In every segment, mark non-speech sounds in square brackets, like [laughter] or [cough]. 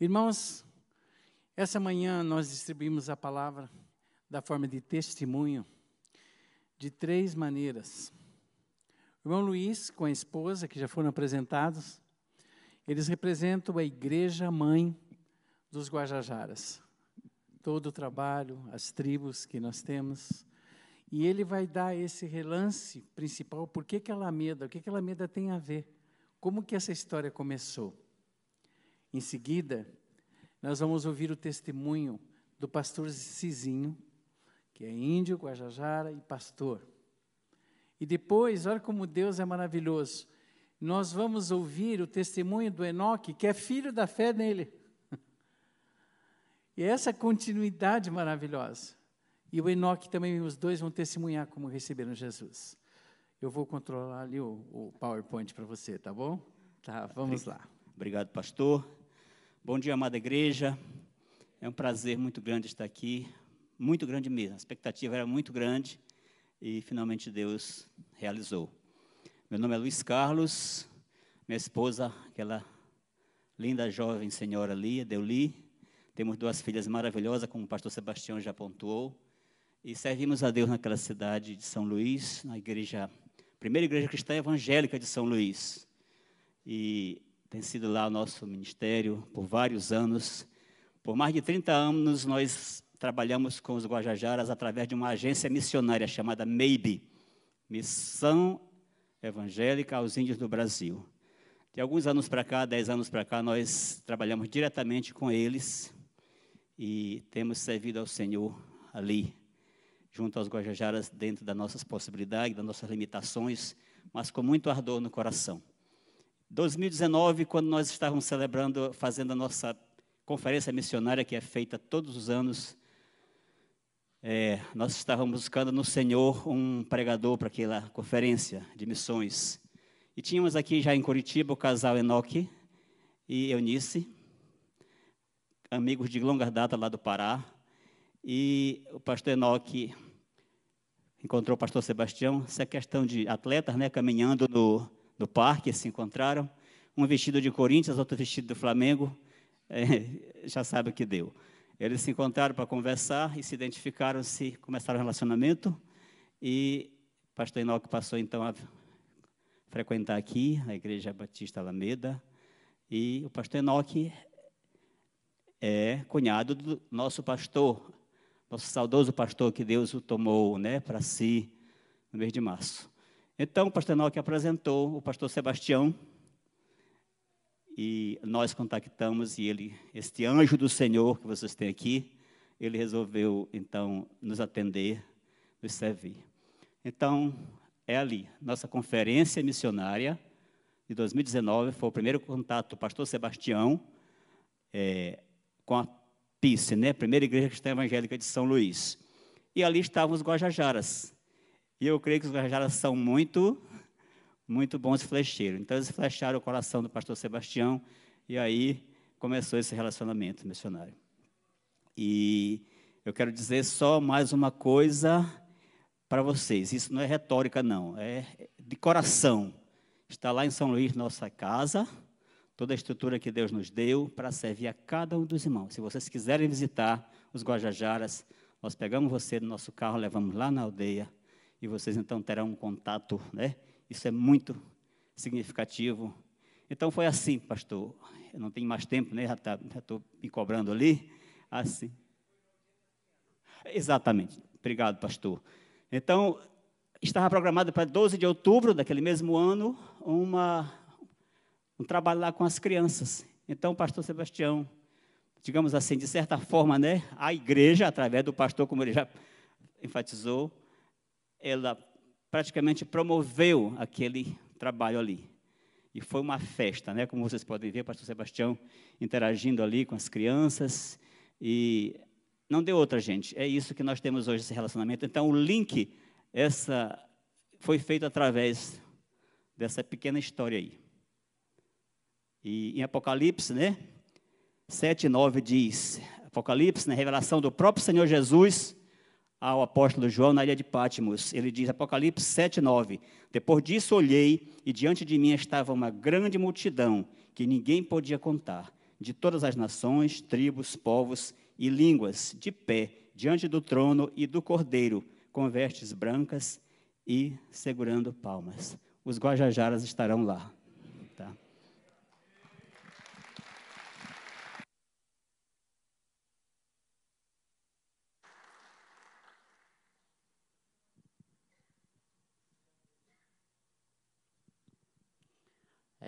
Irmãos, essa manhã nós distribuímos a palavra da forma de testemunho de três maneiras. O irmão Luiz, com a esposa, que já foram apresentados, eles representam a igreja mãe dos Guajajaras. Todo o trabalho, as tribos que nós temos. E ele vai dar esse relance principal, por que, que a Alameda, o que, que a Alameda tem a ver, como que essa história começou. Em seguida, nós vamos ouvir o testemunho do pastor Cizinho, que é índio, Guajajara e pastor. E depois, olha como Deus é maravilhoso. Nós vamos ouvir o testemunho do Enoque, que é filho da fé nele. [laughs] E essa continuidade maravilhosa. E o Enoque também, os dois vão testemunhar como receberam Jesus. Eu vou controlar ali o, o PowerPoint para você, tá bom? Tá, vamos lá. Obrigado, pastor. Bom dia, amada igreja. É um prazer muito grande estar aqui muito grande mesmo. A expectativa era muito grande e finalmente Deus realizou. Meu nome é Luiz Carlos, minha esposa, aquela linda jovem senhora Lia, Deuli. Temos duas filhas maravilhosas, como o pastor Sebastião já pontuou. E servimos a Deus naquela cidade de São Luís, na igreja, primeira igreja cristã evangélica de São Luís. E tem sido lá o nosso ministério por vários anos. Por mais de 30 anos nós trabalhamos com os Guajajaras através de uma agência missionária chamada MEIB, Missão Evangélica aos Índios do Brasil. De alguns anos para cá, dez anos para cá, nós trabalhamos diretamente com eles e temos servido ao Senhor ali, junto aos Guajajaras, dentro das nossas possibilidades, das nossas limitações, mas com muito ardor no coração. 2019, quando nós estávamos celebrando, fazendo a nossa conferência missionária, que é feita todos os anos é, nós estávamos buscando no Senhor um pregador para aquela conferência de missões. E tínhamos aqui já em Curitiba o casal Enoque e Eunice, amigos de longa data lá do Pará. E o pastor Enoque encontrou o pastor Sebastião. Essa é questão de atletas, né, caminhando no, no parque, se encontraram. Um vestido de Corinthians, outro vestido do Flamengo. É, [laughs] já sabe o que deu. Eles se encontraram para conversar e se identificaram, se começaram o relacionamento. E o pastor Enoque passou então a frequentar aqui a Igreja Batista Alameda. E o pastor Enoque é cunhado do nosso pastor, nosso saudoso pastor que Deus o tomou né, para si no mês de março. Então, o pastor Enoque apresentou o pastor Sebastião, e nós contactamos e ele, este anjo do Senhor que vocês têm aqui, ele resolveu então nos atender, nos servir. Então, é ali, nossa conferência missionária de 2019 foi o primeiro contato do pastor Sebastião é, com a PICE, né, Primeira Igreja Cristã Evangélica de São Luís. E ali estavam os Guajajaras. E eu creio que os Guajajaras são muito muito bons flecheiros. Então, eles flecharam o coração do pastor Sebastião e aí começou esse relacionamento missionário. E eu quero dizer só mais uma coisa para vocês. Isso não é retórica, não. É de coração. Está lá em São Luís, nossa casa, toda a estrutura que Deus nos deu para servir a cada um dos irmãos. Se vocês quiserem visitar os Guajajaras, nós pegamos você no nosso carro, levamos lá na aldeia e vocês então terão um contato, né? Isso é muito significativo. Então foi assim, pastor. Eu não tenho mais tempo, né? Já tá, estou me cobrando ali. Assim. Exatamente. Obrigado, pastor. Então, estava programado para 12 de outubro daquele mesmo ano uma, um trabalho lá com as crianças. Então, pastor Sebastião, digamos assim, de certa forma, né, a igreja, através do pastor, como ele já enfatizou, ela praticamente promoveu aquele trabalho ali. E foi uma festa, né? Como vocês podem ver, o pastor Sebastião interagindo ali com as crianças. E não deu outra, gente. É isso que nós temos hoje, esse relacionamento. Então, o link, essa foi feito através dessa pequena história aí. E em Apocalipse, né? 7 e 9 diz, Apocalipse, né? revelação do próprio Senhor Jesus, ao apóstolo João na ilha de Pátimos. Ele diz, Apocalipse 7, 9: Depois disso olhei, e diante de mim estava uma grande multidão, que ninguém podia contar, de todas as nações, tribos, povos e línguas, de pé, diante do trono e do cordeiro, com vestes brancas e segurando palmas. Os Guajajaras estarão lá. Tá?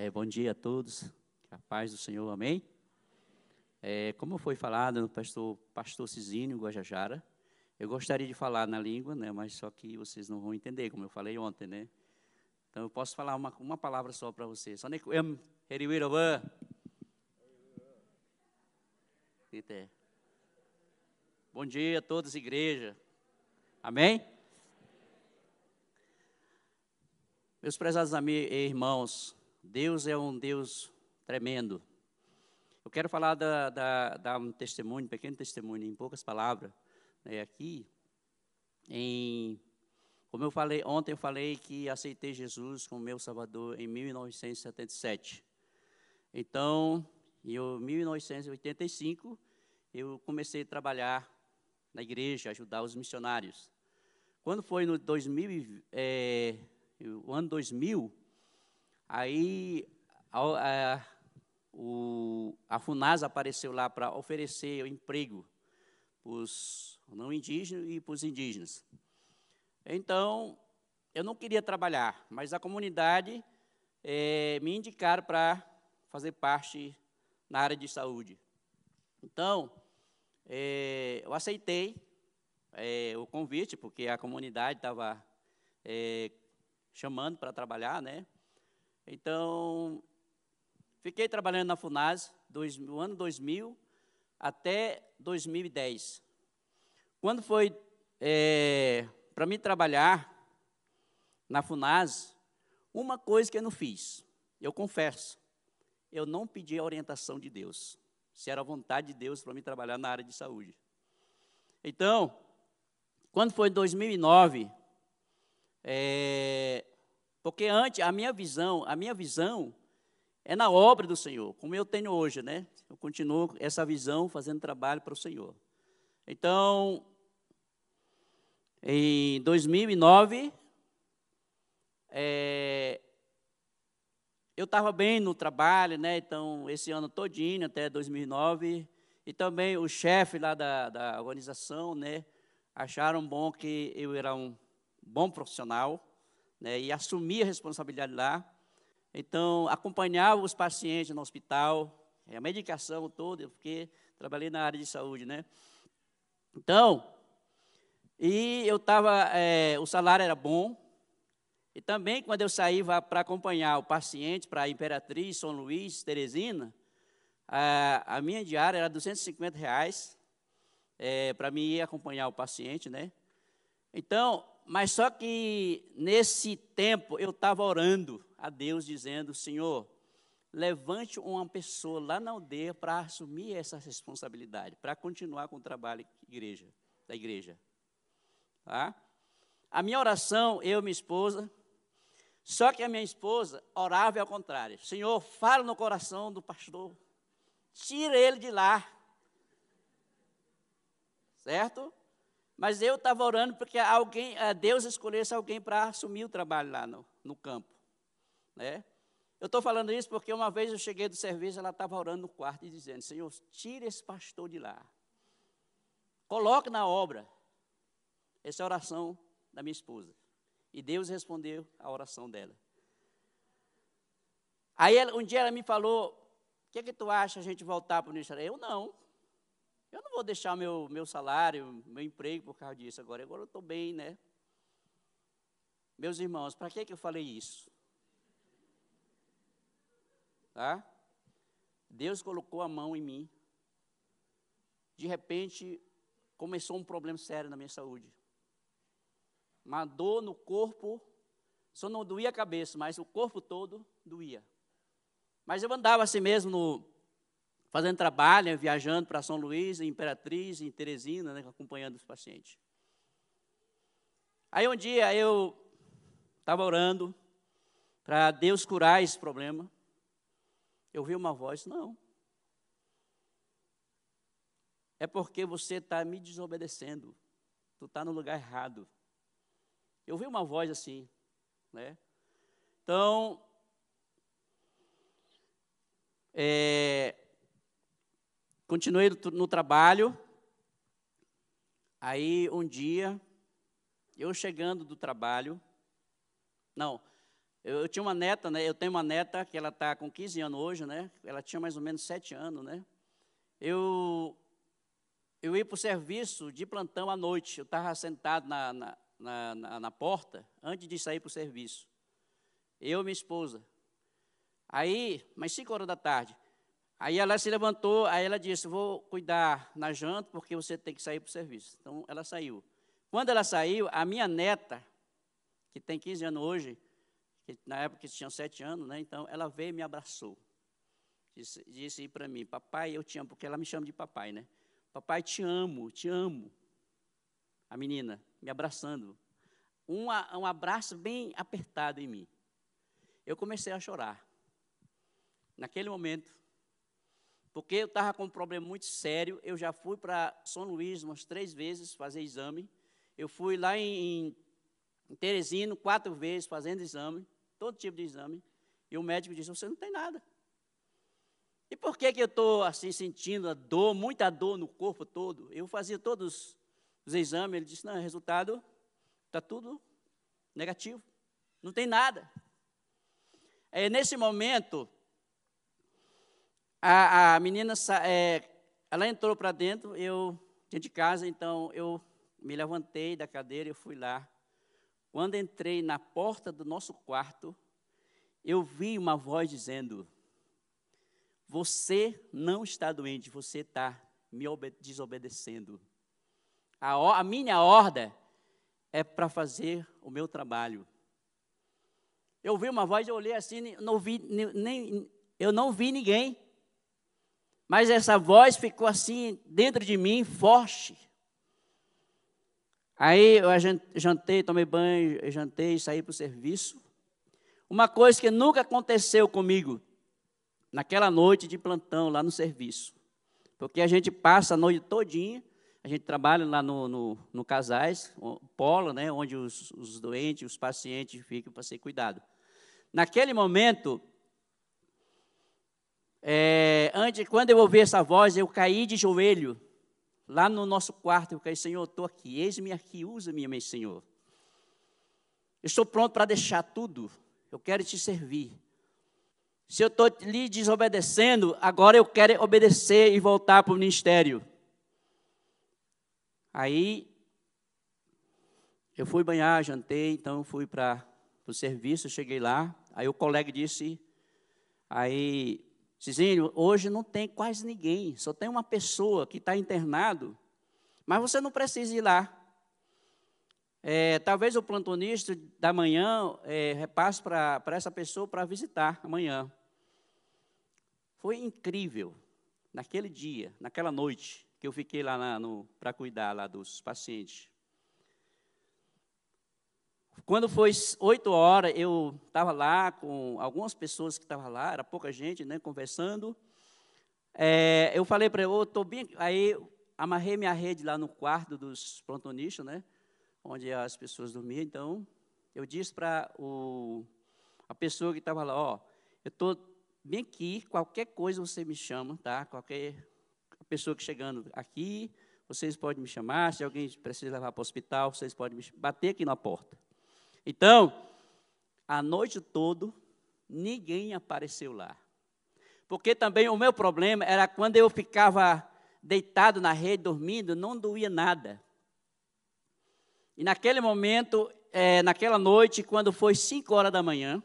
É, bom dia a todos. A paz do Senhor, amém? É, como foi falado no pastor, pastor Cisínio Guajajara, eu gostaria de falar na língua, né, mas só que vocês não vão entender, como eu falei ontem, né? Então eu posso falar uma, uma palavra só para vocês. Nem Bom dia a todos, igreja. Amém? Meus prezados amigos e irmãos, Deus é um Deus tremendo. Eu quero falar, da, da, um testemunho, um pequeno testemunho, em poucas palavras, né, aqui. Em, como eu falei, ontem eu falei que aceitei Jesus como meu Salvador em 1977. Então, em 1985, eu comecei a trabalhar na igreja, ajudar os missionários. Quando foi no 2000, é, o ano 2000, aí a, a, o, a apareceu lá para oferecer emprego para os não indígenas e para os indígenas. Então, eu não queria trabalhar, mas a comunidade é, me indicaram para fazer parte na área de saúde. Então, é, eu aceitei é, o convite, porque a comunidade estava é, chamando para trabalhar, né? Então, fiquei trabalhando na FUNAS do ano 2000 até 2010. Quando foi é, para mim trabalhar na FUNAS, uma coisa que eu não fiz, eu confesso, eu não pedi a orientação de Deus, se era a vontade de Deus para mim trabalhar na área de saúde. Então, quando foi em 2009, é, porque antes a minha visão, a minha visão é na obra do Senhor, como eu tenho hoje, né? Eu continuo essa visão fazendo trabalho para o Senhor. Então, em 2009, é, eu estava bem no trabalho, né? Então, esse ano todinho, até 2009, e também o chefe lá da, da organização, né? Acharam bom que eu era um bom profissional, né, e assumia a responsabilidade lá. Então, acompanhava os pacientes no hospital, a medicação toda, porque trabalhei na área de saúde, né? Então, e eu estava, é, o salário era bom, e também quando eu saí para acompanhar o paciente para Imperatriz, São Luís, Teresina, a, a minha diária era 250 reais é, para ir acompanhar o paciente, né? Então, mas só que nesse tempo eu estava orando a Deus, dizendo: Senhor, levante uma pessoa lá na aldeia para assumir essa responsabilidade, para continuar com o trabalho igreja, da igreja. Tá? A minha oração, eu e minha esposa, só que a minha esposa orava ao contrário: Senhor, fala no coração do pastor, tira ele de lá. Certo? Mas eu estava orando porque alguém, eh, Deus escolhesse alguém para assumir o trabalho lá no, no campo. Né? Eu estou falando isso porque uma vez eu cheguei do serviço, ela estava orando no quarto e dizendo: Senhor, tire esse pastor de lá. Coloque na obra. Essa é a oração da minha esposa. E Deus respondeu a oração dela. Aí um dia ela me falou: O que, é que tu acha a gente voltar para o ministério? Eu não. Eu não vou deixar meu, meu salário, meu emprego por causa disso agora. Agora eu estou bem, né? Meus irmãos, para que, que eu falei isso? Tá? Deus colocou a mão em mim. De repente, começou um problema sério na minha saúde. Uma dor no corpo, só não doía a cabeça, mas o corpo todo doía. Mas eu andava assim mesmo no, fazendo trabalho, viajando para São Luís, em Imperatriz, em Teresina, né, acompanhando os pacientes. Aí um dia eu estava orando para Deus curar esse problema. Eu vi uma voz, não. é porque você está me desobedecendo. Tu está no lugar errado. Eu vi uma voz assim, né? Então, é, continuei no trabalho. Aí, um dia, eu chegando do trabalho, não, eu, eu, tinha uma neta, né? Eu tenho uma neta que ela está com 15 anos hoje, né? Ela tinha mais ou menos 7 anos, né? Eu eu ia para o serviço de plantão à noite. Eu estava sentado na, na, na, na, porta antes de sair para o serviço. Eu e minha esposa. Aí, mais cinco horas da tarde. Aí ela se levantou, aí ela disse: Vou cuidar na janta, porque você tem que sair para o serviço. Então ela saiu. Quando ela saiu, a minha neta, que tem 15 anos hoje, que na época tinha 7 anos, né? Então ela veio e me abraçou. Disse, disse para mim: Papai, eu te amo, porque ela me chama de papai, né? Papai, te amo, te amo. A menina me abraçando. Um, um abraço bem apertado em mim. Eu comecei a chorar. Naquele momento. Porque eu estava com um problema muito sério. Eu já fui para São Luís umas três vezes fazer exame. Eu fui lá em, em Teresino quatro vezes fazendo exame, todo tipo de exame. E o médico disse: Você não tem nada. E por que, que eu estou assim sentindo a dor, muita dor no corpo todo? Eu fazia todos os exames, ele disse, não, resultado está tudo negativo, não tem nada. É, nesse momento, a, a menina, é, ela entrou para dentro, eu, dentro de casa, então eu me levantei da cadeira e fui lá. Quando entrei na porta do nosso quarto, eu vi uma voz dizendo, você não está doente, você está me desobedecendo. A, a minha ordem é para fazer o meu trabalho. Eu ouvi uma voz, eu olhei assim, não vi, nem, eu não vi ninguém. Mas essa voz ficou assim dentro de mim, forte. Aí eu jantei, tomei banho, jantei, saí para o serviço. Uma coisa que nunca aconteceu comigo naquela noite de plantão lá no serviço. Porque a gente passa a noite todinha, a gente trabalha lá no, no, no casais, polo, né, onde os, os doentes, os pacientes ficam para ser cuidados. Naquele momento, é, antes, quando eu ouvi essa voz, eu caí de joelho, lá no nosso quarto, eu caí, Senhor, estou aqui, eis-me aqui, usa-me, meu Senhor. Eu estou pronto para deixar tudo, eu quero te servir. Se eu estou lhe desobedecendo, agora eu quero obedecer e voltar para o ministério. Aí, eu fui banhar, jantei, então fui para o serviço, cheguei lá. Aí o colega disse, aí, Cizinho, hoje não tem quase ninguém, só tem uma pessoa que está internado, mas você não precisa ir lá. É, talvez o plantonista da manhã é, repasse para essa pessoa para visitar amanhã. Foi incrível. Naquele dia, naquela noite, que eu fiquei lá para cuidar lá dos pacientes. Quando foi oito horas, eu estava lá com algumas pessoas que estavam lá, era pouca gente, né, conversando. É, eu falei para ele, eu estou bem. Aí amarrei minha rede lá no quarto dos plantonistas, né, onde as pessoas dormiam. Então, eu disse para a pessoa que estava lá, ó, eu estou bem aqui, qualquer coisa você me chama, tá? Qualquer pessoa que chegando aqui, vocês podem me chamar. Se alguém precisa levar para o hospital, vocês podem me bater aqui na porta. Então, a noite toda, ninguém apareceu lá. Porque também o meu problema era quando eu ficava deitado na rede, dormindo, não doía nada. E naquele momento, é, naquela noite, quando foi 5 horas da manhã,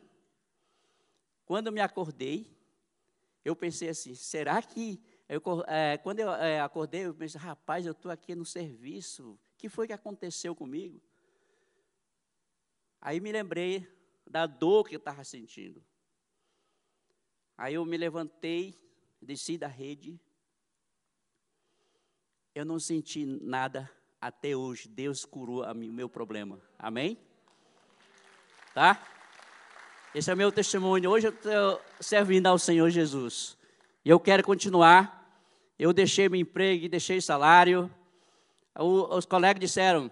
quando me acordei, eu pensei assim: será que. Eu, é, quando eu é, acordei, eu pensei: rapaz, eu estou aqui no serviço, o que foi que aconteceu comigo? Aí me lembrei da dor que eu estava sentindo. Aí eu me levantei, desci da rede. Eu não senti nada até hoje. Deus curou o meu problema. Amém? Tá? Esse é meu testemunho. Hoje eu estou servindo ao Senhor Jesus. E eu quero continuar. Eu deixei meu emprego, deixei salário. O, os colegas disseram,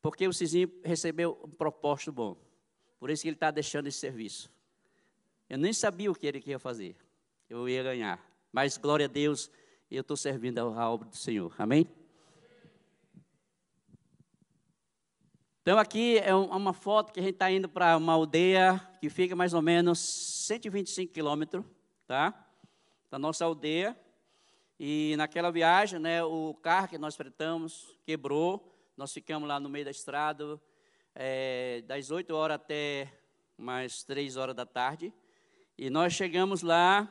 porque o Cizinho recebeu um propósito bom. Por isso que ele está deixando esse serviço. Eu nem sabia o que ele ia fazer. Eu ia ganhar. Mas, glória a Deus, eu estou servindo a obra do Senhor. Amém? Então, aqui é uma foto que a gente está indo para uma aldeia que fica mais ou menos 125 quilômetros, tá? Da nossa aldeia. E naquela viagem, né, o carro que nós fretamos quebrou. Nós ficamos lá no meio da estrada, é, das 8 horas até mais 3 horas da tarde. E nós chegamos lá,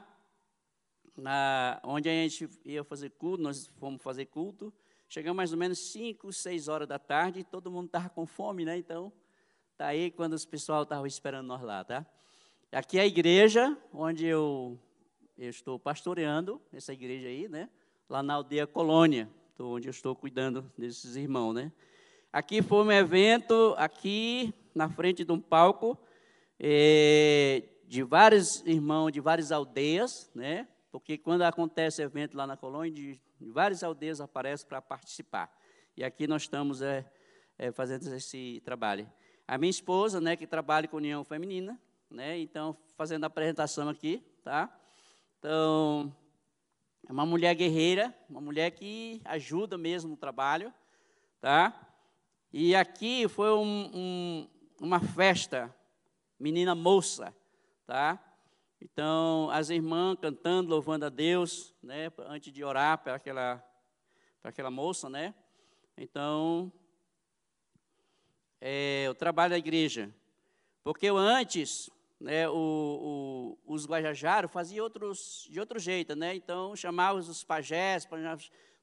na, onde a gente ia fazer culto, nós fomos fazer culto. Chegamos mais ou menos 5, 6 horas da tarde e todo mundo estava com fome, né? Então, tá aí quando os pessoal estavam esperando nós lá, tá? Aqui é a igreja onde eu, eu estou pastoreando, essa igreja aí, né? Lá na aldeia Colônia, onde eu estou cuidando desses irmãos, né? Aqui foi um evento, aqui na frente de um palco, é, de vários irmãos de várias aldeias, né? Porque quando acontece evento lá na Colônia, de em várias aldeias aparece para participar. E aqui nós estamos é, é, fazendo esse trabalho. A minha esposa, né, que trabalha com União Feminina, né, então, fazendo a apresentação aqui, tá? Então, é uma mulher guerreira, uma mulher que ajuda mesmo no trabalho, tá? E aqui foi um, um, uma festa, menina moça, tá? Então, as irmãs cantando, louvando a Deus, né, antes de orar para aquela, para aquela moça, né? Então, é, o trabalho da igreja. Porque antes, né, o, o, os guajajaros faziam outros, de outro jeito, né? Então, chamavam os pajés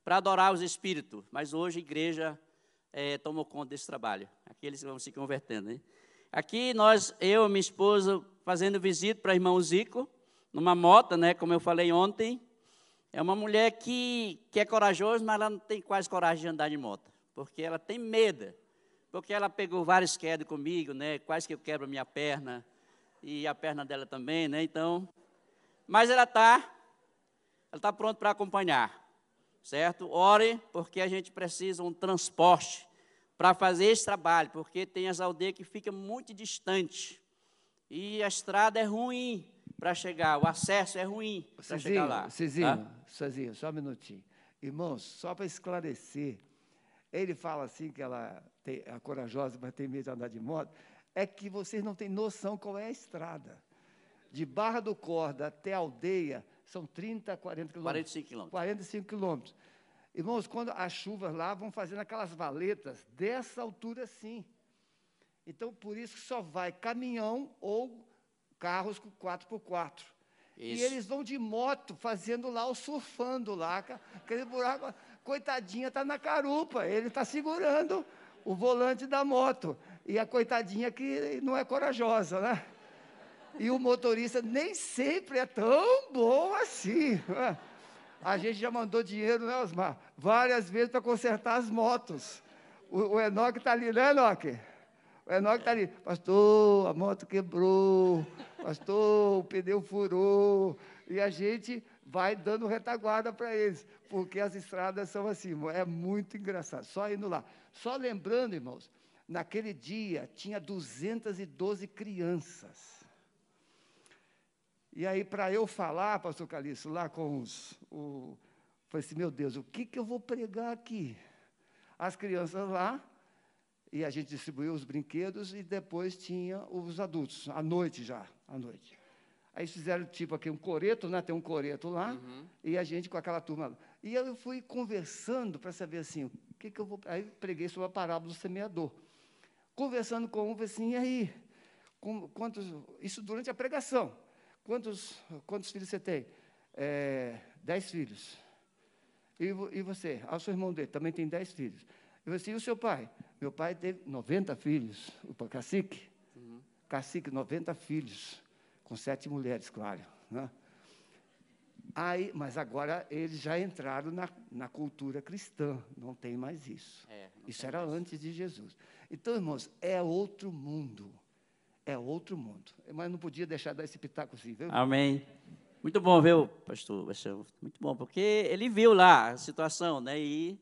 para adorar os espíritos. Mas hoje a igreja é, tomou conta desse trabalho. Aqueles vão se convertendo? Aqui nós, eu e minha esposa, fazendo visita para o irmão Zico, numa moto, né, como eu falei ontem. É uma mulher que, que é corajosa, mas ela não tem quase coragem de andar de moto, porque ela tem medo. Porque ela pegou vários quedas comigo, né, quase que eu quebro a minha perna, e a perna dela também, né, então... Mas ela está ela tá pronta para acompanhar, certo? Ore, porque a gente precisa um transporte para fazer esse trabalho, porque tem as aldeias que ficam muito distantes e a estrada é ruim para chegar, o acesso é ruim para chegar lá. Cezinho, tá? Cezinho, só um minutinho. Irmãos, só para esclarecer, ele fala assim que ela tem, é corajosa, mas tem medo de andar de moto, é que vocês não têm noção qual é a estrada. De Barra do Corda até a aldeia são 30, 40 quilômetros. 45 quilômetros. 45 quilômetros. Irmãos, quando as chuvas lá vão fazendo aquelas valetas dessa altura assim. Então, por isso que só vai caminhão ou carros com 4x4. Isso. E eles vão de moto fazendo lá o surfando lá, aquele buraco. Coitadinha está na carupa, ele está segurando o volante da moto. E a coitadinha que não é corajosa, né? E o motorista nem sempre é tão bom assim. Né? A gente já mandou dinheiro, né, Osmar? Várias vezes para consertar as motos. O, o Enoque está ali, né, Enoque? O Enoque está ali. Pastor, a moto quebrou. Pastor, o pneu furou. E a gente vai dando retaguarda para eles, porque as estradas são assim. É muito engraçado. Só indo lá. Só lembrando, irmãos, naquele dia tinha 212 crianças. E aí, para eu falar, pastor Calixto, lá com os. O, falei assim: meu Deus, o que, que eu vou pregar aqui? As crianças lá, e a gente distribuiu os brinquedos, e depois tinha os adultos, à noite já, à noite. Aí fizeram tipo aqui um coreto, né? Tem um coreto lá, uhum. e a gente com aquela turma. E eu fui conversando para saber assim, o que, que eu vou. Aí preguei sobre a parábola do semeador. Conversando com um, falei assim, e aí? Com, quantos, isso durante a pregação. Quantos, quantos filhos você tem? É, dez filhos. E, e você? Ah, o seu irmão dele também tem dez filhos. E você, e o seu pai? Meu pai teve 90 filhos, o cacique. Uhum. Cacique, 90 filhos, com sete mulheres, claro. Né? Aí, mas agora eles já entraram na, na cultura cristã, não tem mais isso. É, isso era mais. antes de Jesus. Então, irmãos, é outro mundo. É outro mundo. Mas não podia deixar dar esse pitaco assim, viu? Amém. Muito bom o pastor muito bom, porque ele viu lá a situação, né? E,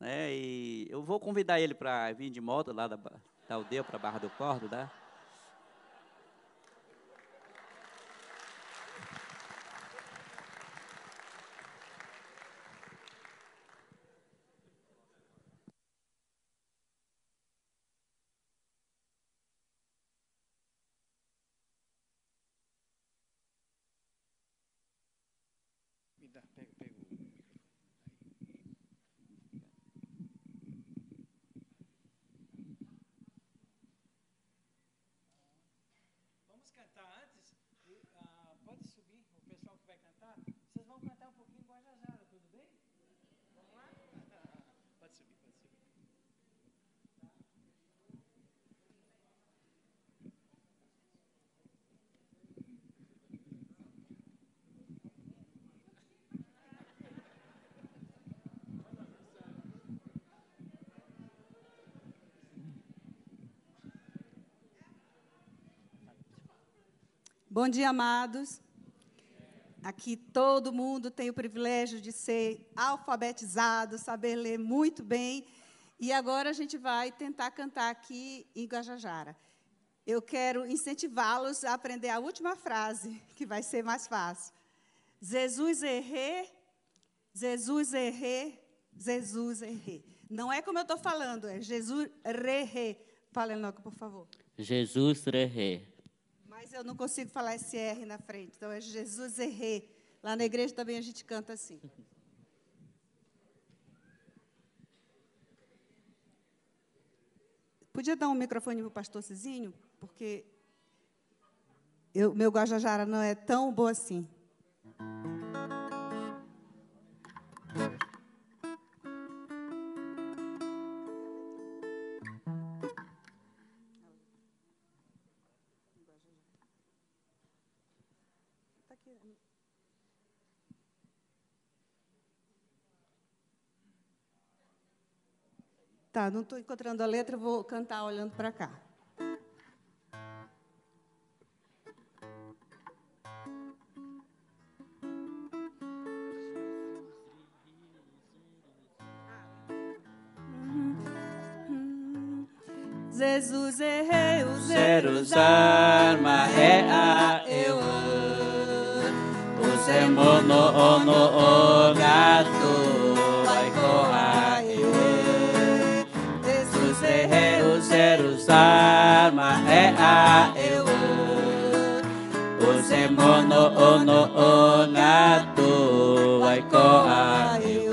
né, e eu vou convidar ele para vir de moto lá da, da aldeia para Barra do Cordo, tá? Me dá, pega, pega o microfone. Vamos cantar antes? E, ah, pode subir, o pessoal que vai cantar. Vocês vão cantar um pouquinho Guajajara, tudo bem? Vamos lá? Pode subir, pode subir. Bom dia, amados. Aqui todo mundo tem o privilégio de ser alfabetizado, saber ler muito bem. E agora a gente vai tentar cantar aqui em Guajajara. Eu quero incentivá-los a aprender a última frase, que vai ser mais fácil. Jesus errei, Jesus errei, Jesus errei. Não é como eu estou falando, é Jesus errei. Fale logo, por favor. Jesus Rehe. Mas eu não consigo falar esse R na frente. Então é Jesus errei. Lá na igreja também a gente canta assim. [laughs] Podia dar um microfone para o pastor Cizinho? Porque o meu Guajajara não é tão bom assim. Tá, não estou encontrando a letra, vou cantar olhando para cá. Jesus errei o Zeros arma é a eu O semono ono gato é a eu O semono ono o gato vai coar eu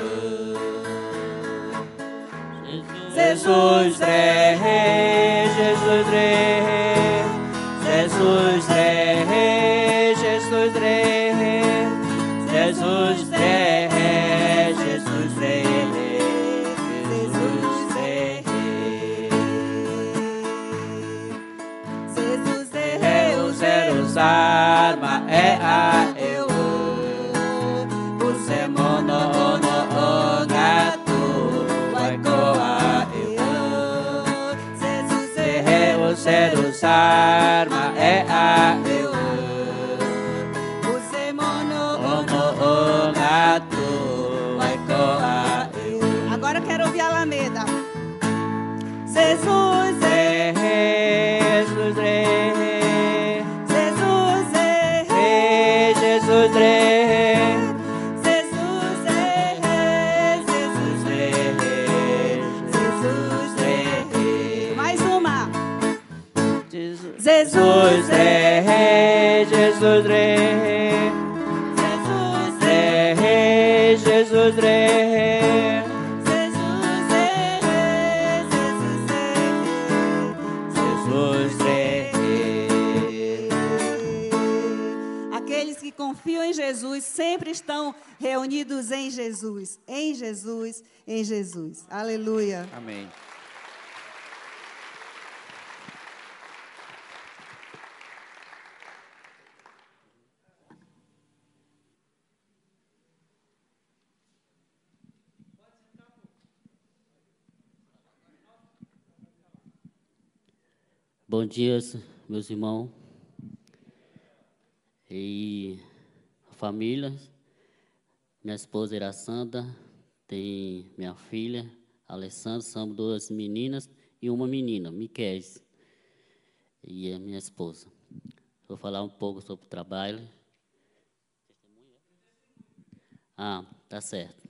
Jesus rei, Jesus rei, Jesus rei, Jesus rei, reunidos em Jesus, em Jesus, em Jesus. Aleluia. Amém. Bom dia, meus irmãos. E família. Minha esposa Iracanda, tem minha filha, Alessandra, são duas meninas e uma menina, Miquel. E a minha esposa. Vou falar um pouco sobre o trabalho. Ah, tá certo.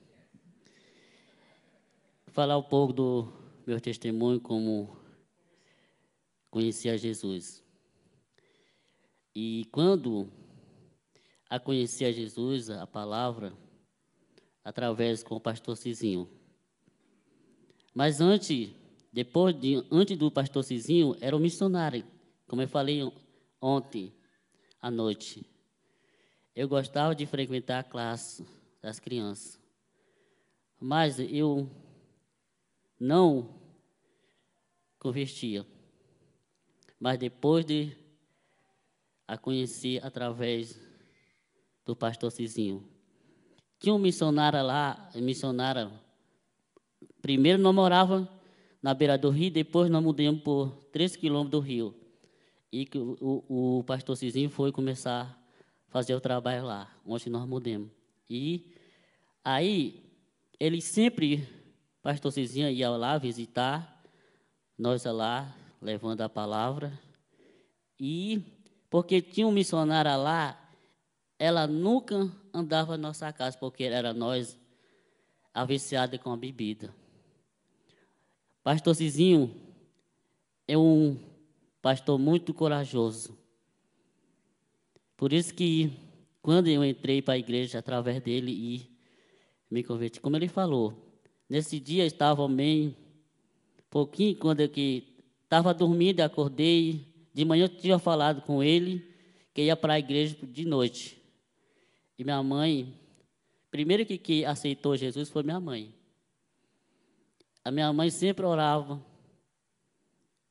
Vou falar um pouco do meu testemunho como conheci a Jesus. E quando a conheci a Jesus, a palavra, através com o pastor Cizinho. Mas antes, depois de, antes do pastor Cizinho, era o missionário, como eu falei ontem à noite. Eu gostava de frequentar a classe das crianças. Mas eu não convertia. Mas depois de a conhecer através do pastor Cizinho. Tinha um missionário lá, missionária. Primeiro nós morava na beira do rio, depois nós mudamos por três quilômetros do rio. E o, o, o pastor Cizinho foi começar a fazer o trabalho lá, onde nós mudamos. E aí, ele sempre, pastor Cizinho ia lá visitar, nós lá, levando a palavra. E, porque tinha um missionário lá, ela nunca andava na nossa casa, porque era nós aviciados com a bebida. Pastor Cizinho é um pastor muito corajoso. Por isso que quando eu entrei para a igreja através dele e me converti, como ele falou, nesse dia estava bem pouquinho quando eu que estava dormindo, acordei, de manhã eu tinha falado com ele que ia para a igreja de noite. E minha mãe, primeiro que, que aceitou Jesus foi minha mãe. A minha mãe sempre orava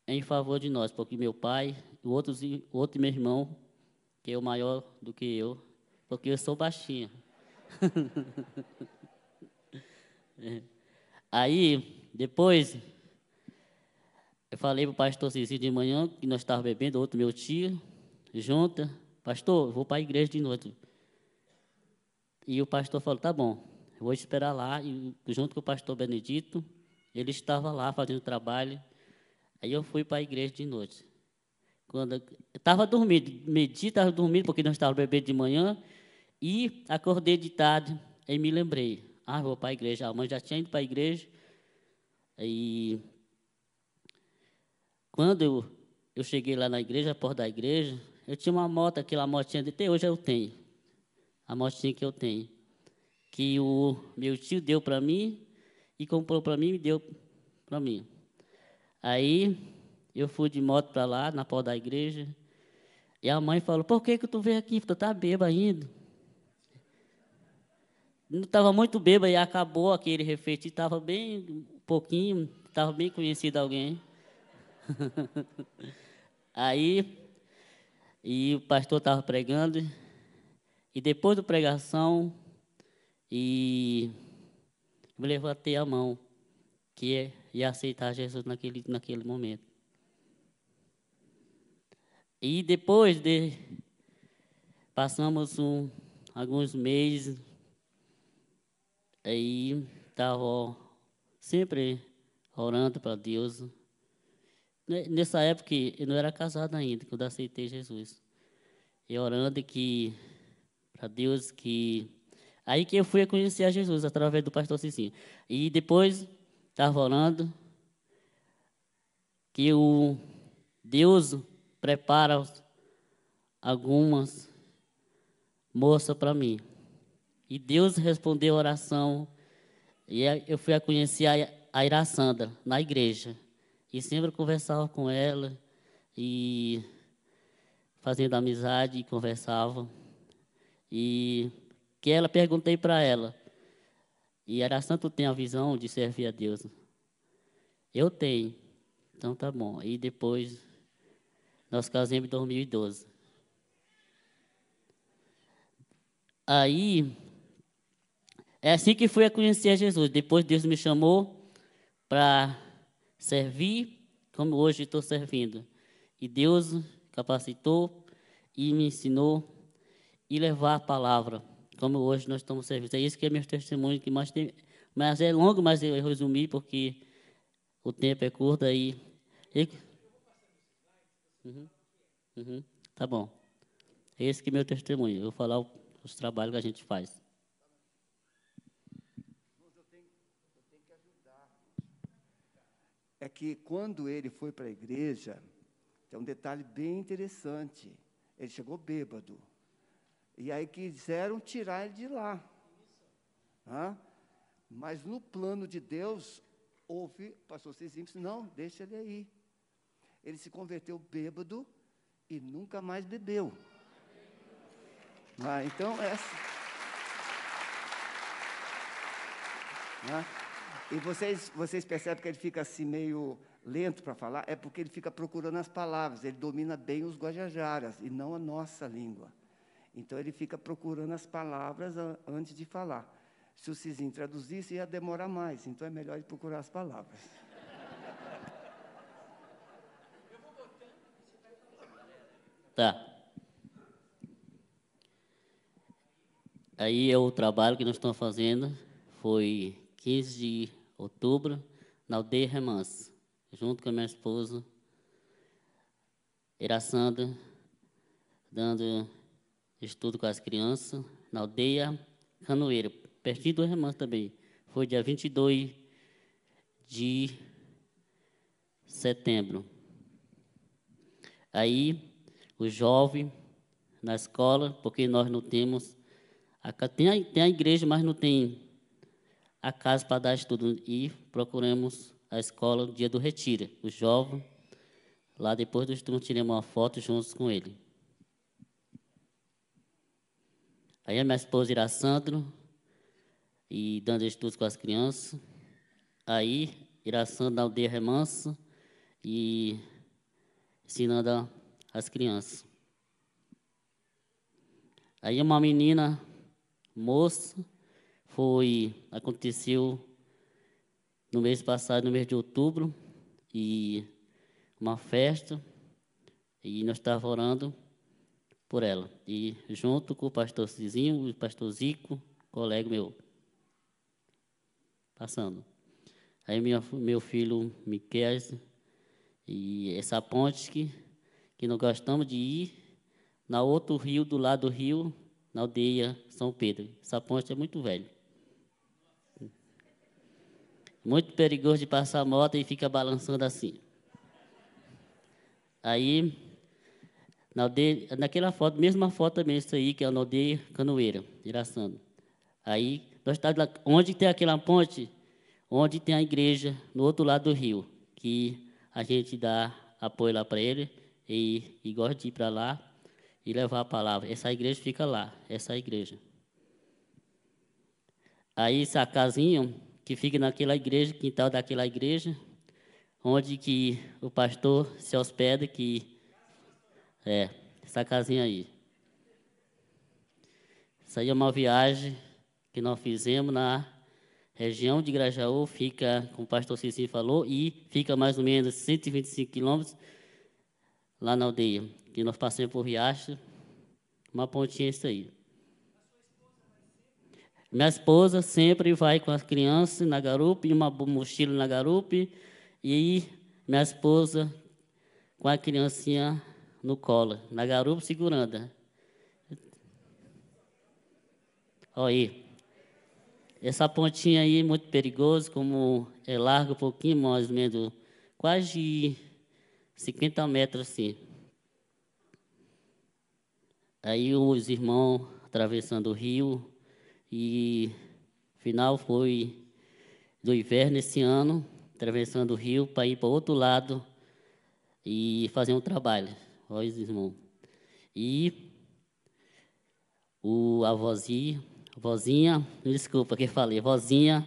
em favor de nós, porque meu pai, o outro, outro meu irmão, que é o maior do que eu, porque eu sou baixinho. [laughs] Aí, depois, eu falei para o pastor Cicinho de manhã que nós estávamos bebendo, outro meu tio, junta. Pastor, vou para a igreja de noite. E o pastor falou: tá bom, vou esperar lá. E junto com o pastor Benedito, ele estava lá fazendo trabalho. Aí eu fui para a igreja de noite. Quando estava dormindo, medi, estava dormindo, porque nós estávamos bebendo de manhã. E acordei de tarde e me lembrei: ah, vou para a igreja. A mãe já tinha ido para a igreja. E quando eu, eu cheguei lá na igreja, a porta da igreja, eu tinha uma moto, aquela motinha de até hoje eu tenho a motinha que eu tenho, que o meu tio deu para mim e comprou para mim e deu para mim. Aí eu fui de moto para lá, na porta da igreja, e a mãe falou: Por que, que tu veio aqui? Tu tá bêbado ainda. Não estava muito bêbado e acabou aquele refeitinho, estava bem pouquinho, estava bem conhecido alguém. [laughs] Aí, e o pastor estava pregando, e depois da pregação, e eu levantei a mão, que é, ia aceitar Jesus naquele, naquele momento. E depois de passamos um, alguns meses, aí estava sempre orando para Deus. Nessa época eu não era casado ainda, quando aceitei Jesus. E orando que para Deus que aí que eu fui a conhecer a Jesus através do pastor Cicinho. E depois estava orando que o Deus prepara algumas moças para mim. E Deus respondeu a oração e eu fui a conhecer a Iraçandra na igreja. E sempre conversava com ela e fazendo amizade e conversava. E que ela perguntei para ela. E era santo tem a visão de servir a Deus. Eu tenho. Então tá bom. E depois nós casamos em 2012. Aí é assim que fui a conhecer Jesus. Depois Deus me chamou para servir como hoje estou servindo. E Deus capacitou e me ensinou e levar a palavra, como hoje nós estamos servindo. É isso que é meu testemunho, que mais tem, mas é longo, mas eu resumi porque o tempo é curto aí. E... Uhum. Uhum. Tá bom. Esse que é meu testemunho. Eu vou falar os trabalhos que a gente faz. É que quando ele foi para a igreja, tem um detalhe bem interessante. Ele chegou bêbado. E aí quiseram tirar ele de lá. Hã? Mas no plano de Deus, houve, pastor Cizinho não, deixa ele aí. Ele se converteu bêbado e nunca mais bebeu. Ah, então, essa. Ah, e vocês, vocês percebem que ele fica assim meio lento para falar? É porque ele fica procurando as palavras, ele domina bem os guajajaras e não a nossa língua. Então ele fica procurando as palavras antes de falar. Se o Cizinho traduzisse, ia demorar mais, então é melhor ele procurar as palavras. Tá. Aí é o trabalho que nós estamos fazendo. Foi 15 de outubro, na aldeia Remanso, junto com a minha esposa, Iraçanda, dando estudo com as crianças, na aldeia Canoeira, pertinho do Remanso também. Foi dia 22 de setembro. Aí o jovem na escola, porque nós não temos. A, tem, a, tem a igreja, mas não tem a casa para dar estudo. E procuramos a escola no dia do retiro. O jovem, lá depois do estudo, tiramos uma foto juntos com ele. Aí a minha esposa irá Sandro, e dando estudos com as crianças. Aí, Sandro na aldeia remanso e ensinando as crianças. Aí uma menina, moça, foi, aconteceu no mês passado, no mês de outubro, e uma festa, e nós estávamos orando por ela. E junto com o pastor Cizinho, o pastor Zico, colega meu, passando. Aí minha, meu filho Miquel, e essa ponte que que nós gostamos de ir na outro rio, do lado do rio, na aldeia São Pedro. Essa ponte é muito velha. Muito perigoso de passar a moto e fica balançando assim. Aí, na aldeia, naquela foto, mesma foto também, isso aí, que é na aldeia Canoeira, Iraçando. Aí, nós estamos lá, onde tem aquela ponte, onde tem a igreja, no outro lado do rio, que a gente dá apoio lá para ele e, e gosto de ir para lá e levar a palavra. Essa igreja fica lá, essa igreja. Aí essa casinha que fica naquela igreja, quintal daquela igreja, onde que o pastor se hospeda, que é essa casinha aí. Isso aí é uma viagem que nós fizemos na região de Grajaú, fica, como o pastor Cicinho falou, e fica mais ou menos 125 quilômetros lá na aldeia, que nós passamos por Riacho, uma pontinha isso aí. Minha esposa sempre vai com as crianças na garupa, e uma mochila na garupa, e minha esposa com a criancinha no colo, na garupa segurando. Olha aí. Essa pontinha aí é muito perigosa, como é larga um pouquinho, mais ou menos, quase 50 metros assim. Aí os irmãos atravessando o rio e final foi do inverno esse ano, atravessando o rio para ir para outro lado e fazer um trabalho. Olha os irmãos. E o, a vozinha, vozinha, desculpa que falei, vozinha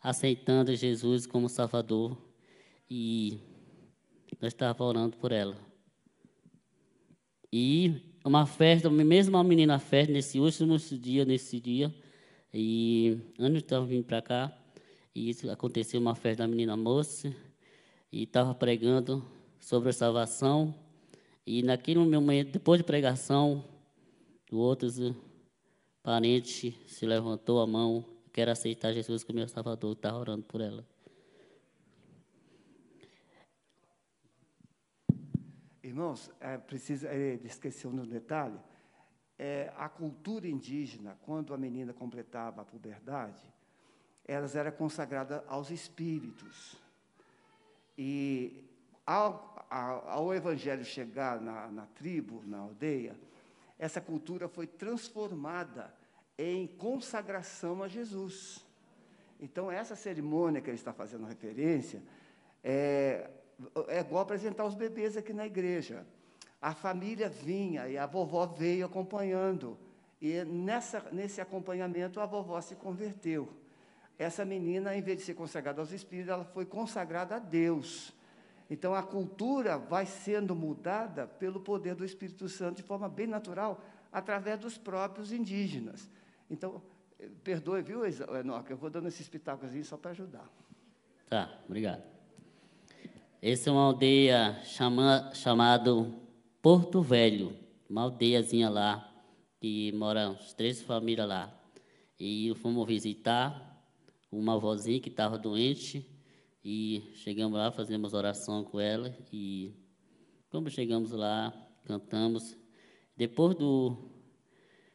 aceitando Jesus como Salvador e nós estávamos orando por ela. E uma festa, mesmo uma menina festa, nesse último dia, nesse dia, e antes de vindo para cá, e isso aconteceu uma festa da menina moça, e estava pregando sobre a salvação, e naquele momento, depois de pregação, outros parentes se levantou a mão, quer aceitar Jesus como meu Salvador, estava orando por ela. Irmãos, é, precisa, é, esqueceu um detalhe, é, a cultura indígena, quando a menina completava a puberdade, elas eram consagradas aos espíritos. E ao, ao, ao evangelho chegar na, na tribo, na aldeia, essa cultura foi transformada em consagração a Jesus. Então, essa cerimônia que ele está fazendo referência é, é igual apresentar os bebês aqui na igreja. A família vinha e a vovó veio acompanhando. E nessa, nesse acompanhamento, a vovó se converteu. Essa menina, em vez de ser consagrada aos espíritos, ela foi consagrada a Deus. Então, a cultura vai sendo mudada pelo poder do Espírito Santo de forma bem natural, através dos próprios indígenas. Então, eh, perdoe, viu, Enoque? Eu vou dando esses pitacos só para ajudar. Tá, obrigado. Essa é uma aldeia chama, Porto Velho, uma aldeiazinha lá, que moram três famílias lá. E fomos visitar uma avózinha que estava doente, e chegamos lá, fazemos oração com ela, e quando chegamos lá, cantamos. Depois do,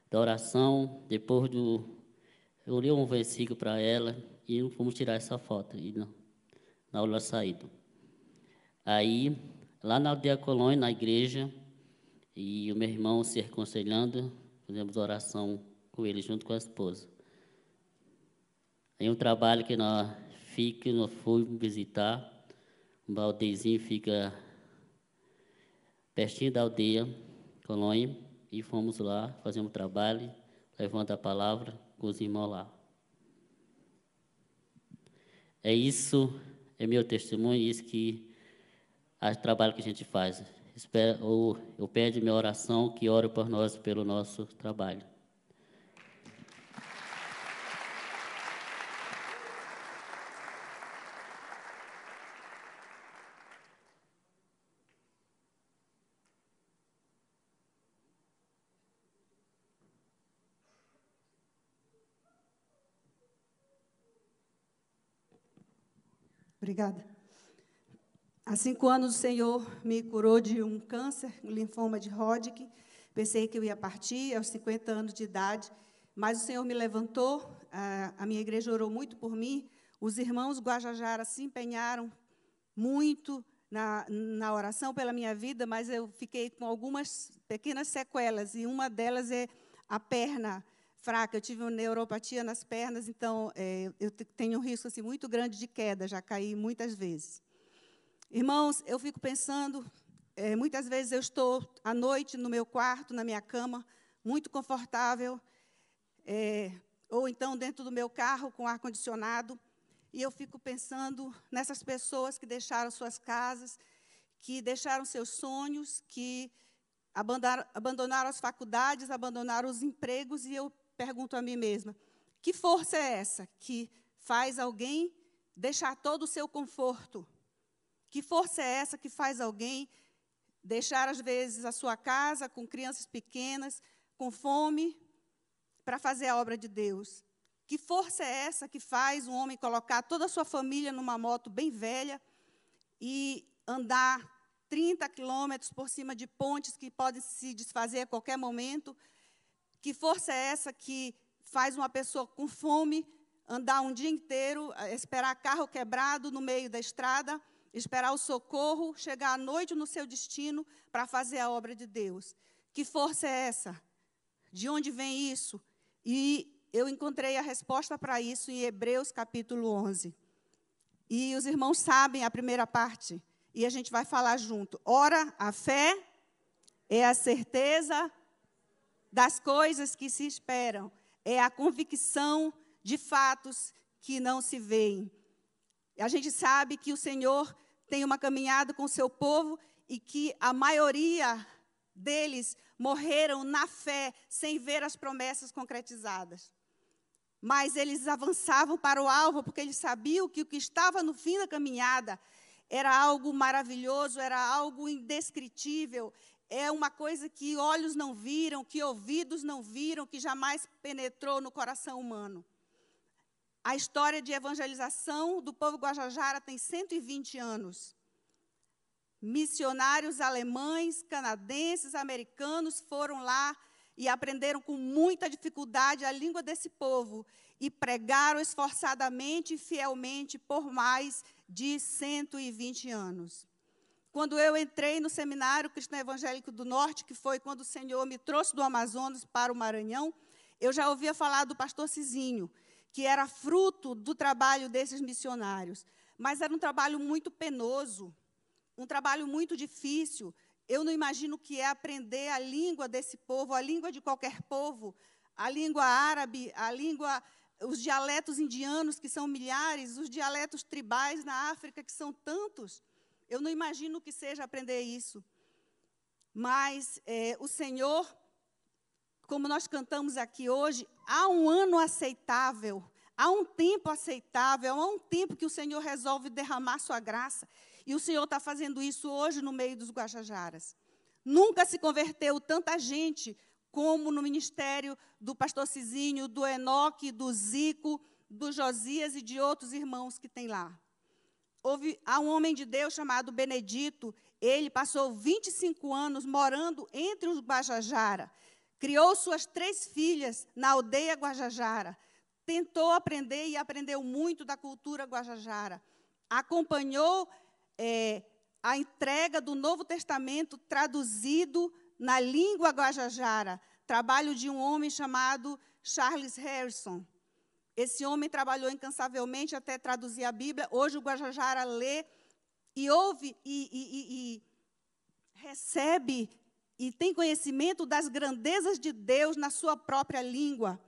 da oração, depois do. Eu li um versículo para ela e fomos tirar essa foto, e na, na aula saída. Aí, lá na aldeia Colônia, na igreja, e o meu irmão se aconselhando, fizemos oração com ele junto com a esposa. Aí um trabalho que nós fica, nós fomos visitar, um aldeizinho fica pertinho da aldeia, Colônia, e fomos lá, fazemos trabalho, levando a palavra com os irmãos lá. É isso, é meu testemunho, isso que é o trabalho que a gente faz espero, eu peço minha oração que ore por nós pelo nosso trabalho. Obrigada. Há cinco anos o Senhor me curou de um câncer, um linfoma de Hodgkin. Pensei que eu ia partir aos 50 anos de idade, mas o Senhor me levantou. A, minha igreja orou muito por mim. Os irmãos Guajajara se empenharam muito na, na oração pela minha vida, mas eu fiquei com algumas pequenas sequelas, e uma delas é a perna fraca. Eu tive uma neuropatia nas pernas, então é, eu tenho um risco assim, muito grande de queda, já caí muitas vezes. Irmãos, eu fico pensando, é, muitas vezes eu estou à noite no meu quarto, na minha cama, muito confortável, é, ou então dentro do meu carro com ar condicionado, e eu fico pensando nessas pessoas que deixaram suas casas, que deixaram seus sonhos, que abandonaram, abandonaram as faculdades, abandonaram os empregos, e eu pergunto a mim mesma: que força é essa que faz alguém deixar todo o seu conforto? Que força é essa que faz alguém deixar, às vezes, a sua casa com crianças pequenas, com fome, para fazer a obra de Deus? Que força é essa que faz um homem colocar toda a sua família numa moto bem velha e andar 30 quilômetros por cima de pontes que podem se desfazer a qualquer momento? Que força é essa que faz uma pessoa com fome andar um dia inteiro, esperar carro quebrado no meio da estrada? esperar o socorro, chegar à noite no seu destino para fazer a obra de Deus. Que força é essa? De onde vem isso? E eu encontrei a resposta para isso em Hebreus capítulo 11. E os irmãos sabem a primeira parte, e a gente vai falar junto. Ora, a fé é a certeza das coisas que se esperam, é a convicção de fatos que não se veem. A gente sabe que o Senhor tem uma caminhada com o seu povo e que a maioria deles morreram na fé, sem ver as promessas concretizadas. Mas eles avançavam para o alvo, porque eles sabiam que o que estava no fim da caminhada era algo maravilhoso, era algo indescritível, é uma coisa que olhos não viram, que ouvidos não viram, que jamais penetrou no coração humano. A história de evangelização do povo Guajajara tem 120 anos. Missionários alemães, canadenses, americanos foram lá e aprenderam com muita dificuldade a língua desse povo e pregaram esforçadamente e fielmente por mais de 120 anos. Quando eu entrei no seminário Cristão Evangélico do Norte, que foi quando o Senhor me trouxe do Amazonas para o Maranhão, eu já ouvia falar do pastor Cizinho, que era fruto do trabalho desses missionários. Mas era um trabalho muito penoso, um trabalho muito difícil. Eu não imagino que é aprender a língua desse povo, a língua de qualquer povo, a língua árabe, a língua, os dialetos indianos, que são milhares, os dialetos tribais na África, que são tantos. Eu não imagino o que seja aprender isso. Mas é, o Senhor, como nós cantamos aqui hoje, há um ano aceitável, há um tempo aceitável, há um tempo que o Senhor resolve derramar sua graça. E o Senhor está fazendo isso hoje no meio dos Guajajaras. Nunca se converteu tanta gente como no ministério do pastor Cizinho, do Enoque, do Zico, do Josias e de outros irmãos que tem lá. Houve, há um homem de Deus chamado Benedito, ele passou 25 anos morando entre os Guajajara, criou suas três filhas na aldeia Guajajara, tentou aprender e aprendeu muito da cultura Guajajara, acompanhou é, a entrega do Novo Testamento traduzido na língua Guajajara, trabalho de um homem chamado Charles Harrison. Esse homem trabalhou incansavelmente até traduzir a Bíblia. Hoje o Guajajara lê e ouve e, e, e, e recebe e tem conhecimento das grandezas de Deus na sua própria língua.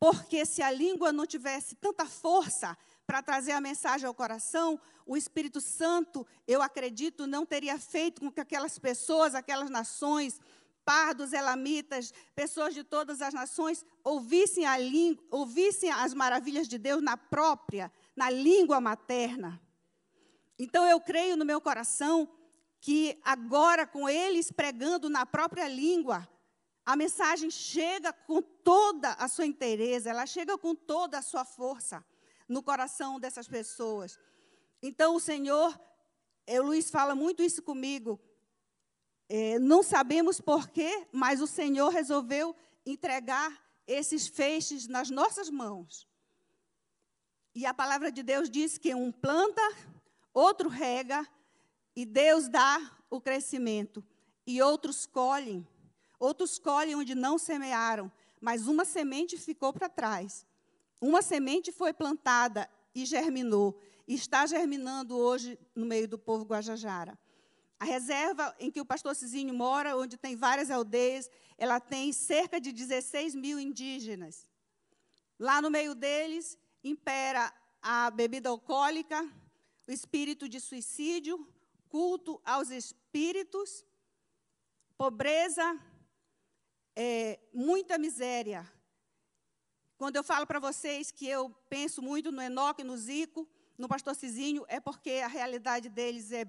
Porque se a língua não tivesse tanta força para trazer a mensagem ao coração, o Espírito Santo, eu acredito, não teria feito com que aquelas pessoas, aquelas nações, pardos, elamitas, pessoas de todas as nações, ouvissem, a língua, ouvissem as maravilhas de Deus na própria, na língua materna. Então eu creio no meu coração que agora, com eles pregando na própria língua, a mensagem chega com toda a sua inteireza, ela chega com toda a sua força no coração dessas pessoas. Então o Senhor, o Luiz fala muito isso comigo, é, não sabemos porquê, mas o Senhor resolveu entregar esses feixes nas nossas mãos. E a palavra de Deus diz que um planta, outro rega, e Deus dá o crescimento. E outros colhem. Outros colhem onde não semearam, mas uma semente ficou para trás. Uma semente foi plantada e germinou. E está germinando hoje no meio do povo Guajajara. A reserva em que o pastor Cizinho mora, onde tem várias aldeias, ela tem cerca de 16 mil indígenas. Lá no meio deles impera a bebida alcoólica, o espírito de suicídio, culto aos espíritos, pobreza, é, muita miséria. Quando eu falo para vocês que eu penso muito no Enoque, no Zico, no pastor Cizinho, é porque a realidade deles é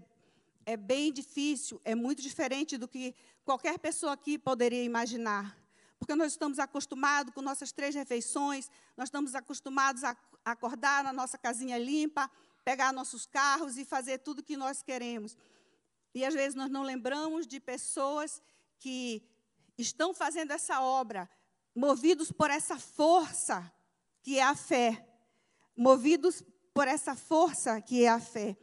é bem difícil, é muito diferente do que qualquer pessoa aqui poderia imaginar. Porque nós estamos acostumados com nossas três refeições, nós estamos acostumados a acordar na nossa casinha limpa, pegar nossos carros e fazer tudo o que nós queremos. E às vezes nós não lembramos de pessoas que estão fazendo essa obra, movidos por essa força que é a fé. Movidos por essa força que é a fé.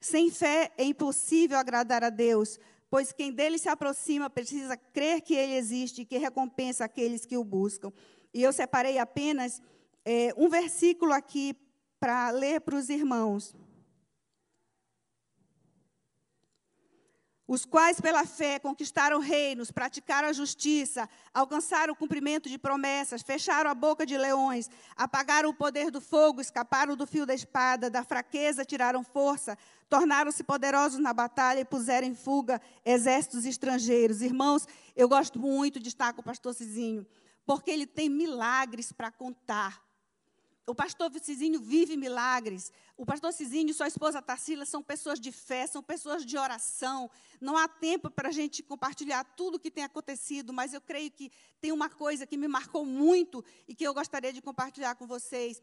Sem fé é impossível agradar a Deus, pois quem dele se aproxima precisa crer que ele existe e que recompensa aqueles que o buscam. E eu separei apenas é, um versículo aqui para ler para os irmãos. Os quais pela fé conquistaram reinos, praticaram a justiça, alcançaram o cumprimento de promessas, fecharam a boca de leões, apagaram o poder do fogo, escaparam do fio da espada, da fraqueza tiraram força, tornaram-se poderosos na batalha e puseram em fuga exércitos estrangeiros. Irmãos, eu gosto muito de estar com o pastor Cizinho, porque ele tem milagres para contar. O pastor Cizinho vive milagres. O pastor Cizinho e sua esposa Tarsila são pessoas de fé, são pessoas de oração. Não há tempo para a gente compartilhar tudo o que tem acontecido, mas eu creio que tem uma coisa que me marcou muito e que eu gostaria de compartilhar com vocês.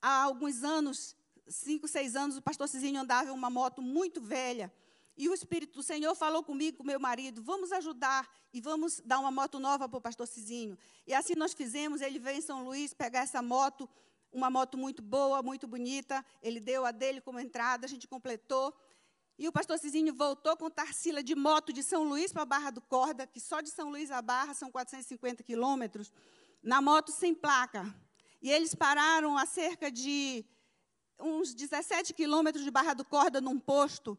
Há alguns anos, cinco, seis anos, o pastor Cizinho andava em uma moto muito velha. E o Espírito do Senhor falou comigo, com meu marido, vamos ajudar e vamos dar uma moto nova para o pastor Cizinho. E assim nós fizemos, ele veio em São Luís pegar essa moto uma moto muito boa, muito bonita. Ele deu a dele como entrada, a gente completou. E o pastor Cizinho voltou com Tarsila de moto de São Luís para a Barra do Corda, que só de São Luís a Barra são 450 quilômetros, na moto sem placa. E eles pararam a cerca de uns 17 quilômetros de Barra do Corda num posto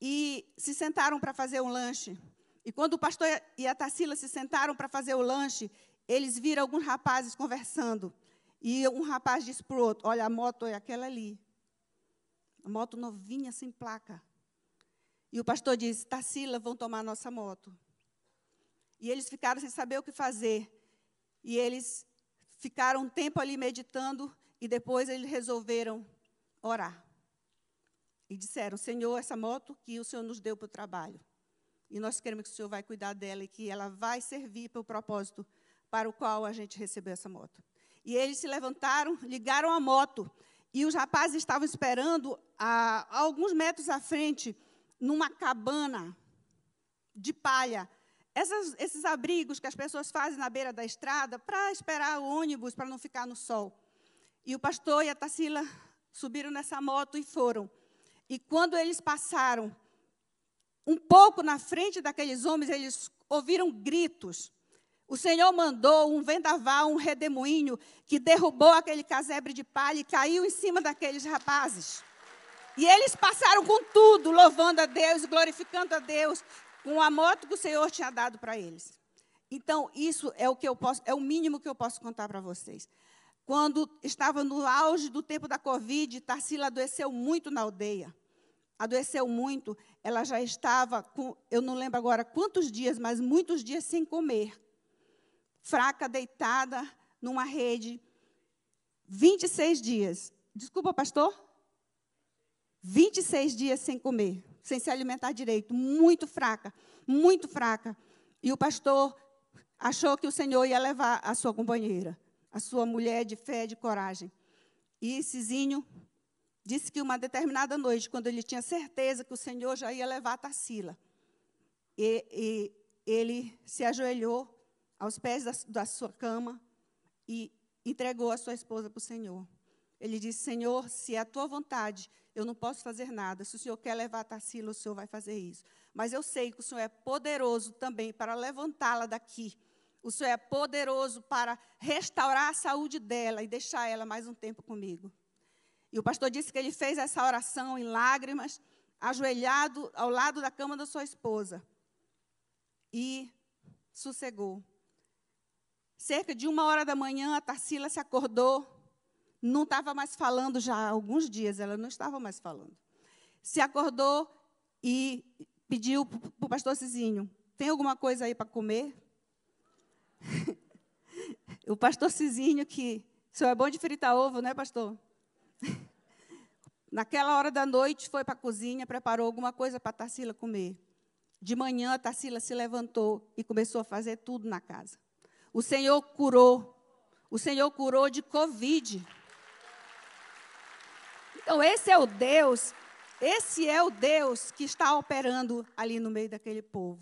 e se sentaram para fazer um lanche. E quando o pastor e a Tarsila se sentaram para fazer o lanche, eles viram alguns rapazes conversando. E um rapaz disse para o outro: Olha, a moto é aquela ali. A moto novinha, sem placa. E o pastor disse: Tarsila, vão tomar nossa moto. E eles ficaram sem saber o que fazer. E eles ficaram um tempo ali meditando. E depois eles resolveram orar. E disseram: Senhor, essa moto que o Senhor nos deu para o trabalho. E nós queremos que o Senhor vai cuidar dela e que ela vai servir para o propósito para o qual a gente recebeu essa moto. E eles se levantaram, ligaram a moto. E os rapazes estavam esperando a, a alguns metros à frente, numa cabana de palha. Essas, esses abrigos que as pessoas fazem na beira da estrada para esperar o ônibus, para não ficar no sol. E o pastor e a Tarsila subiram nessa moto e foram. E quando eles passaram um pouco na frente daqueles homens, eles ouviram gritos. O Senhor mandou um vendaval, um redemoinho, que derrubou aquele casebre de palha e caiu em cima daqueles rapazes. E eles passaram com tudo, louvando a Deus, glorificando a Deus, com a moto que o Senhor tinha dado para eles. Então, isso é o que eu posso, é o mínimo que eu posso contar para vocês. Quando estava no auge do tempo da Covid, Tarsila adoeceu muito na aldeia. Adoeceu muito, ela já estava com, eu não lembro agora quantos dias, mas muitos dias sem comer fraca, deitada numa rede, 26 dias. Desculpa, pastor? 26 dias sem comer, sem se alimentar direito, muito fraca, muito fraca. E o pastor achou que o Senhor ia levar a sua companheira, a sua mulher de fé, de coragem. E Cizinho disse que uma determinada noite, quando ele tinha certeza que o Senhor já ia levar a Tarsila, e, e ele se ajoelhou aos pés da, da sua cama e entregou a sua esposa para o Senhor. Ele disse: Senhor, se é a tua vontade, eu não posso fazer nada. Se o Senhor quer levar a Tarsila, o Senhor vai fazer isso. Mas eu sei que o Senhor é poderoso também para levantá-la daqui. O Senhor é poderoso para restaurar a saúde dela e deixar ela mais um tempo comigo. E o pastor disse que ele fez essa oração em lágrimas, ajoelhado ao lado da cama da sua esposa. E sossegou. Cerca de uma hora da manhã, a Tarsila se acordou. Não estava mais falando já há alguns dias, ela não estava mais falando. Se acordou e pediu para o pastor Cizinho: tem alguma coisa aí para comer? [laughs] o pastor Cizinho, que o senhor é bom de fritar ovo, né, pastor? [laughs] Naquela hora da noite, foi para a cozinha, preparou alguma coisa para a Tarsila comer. De manhã, a Tarsila se levantou e começou a fazer tudo na casa. O Senhor curou. O Senhor curou de Covid. Então, esse é o Deus, esse é o Deus que está operando ali no meio daquele povo.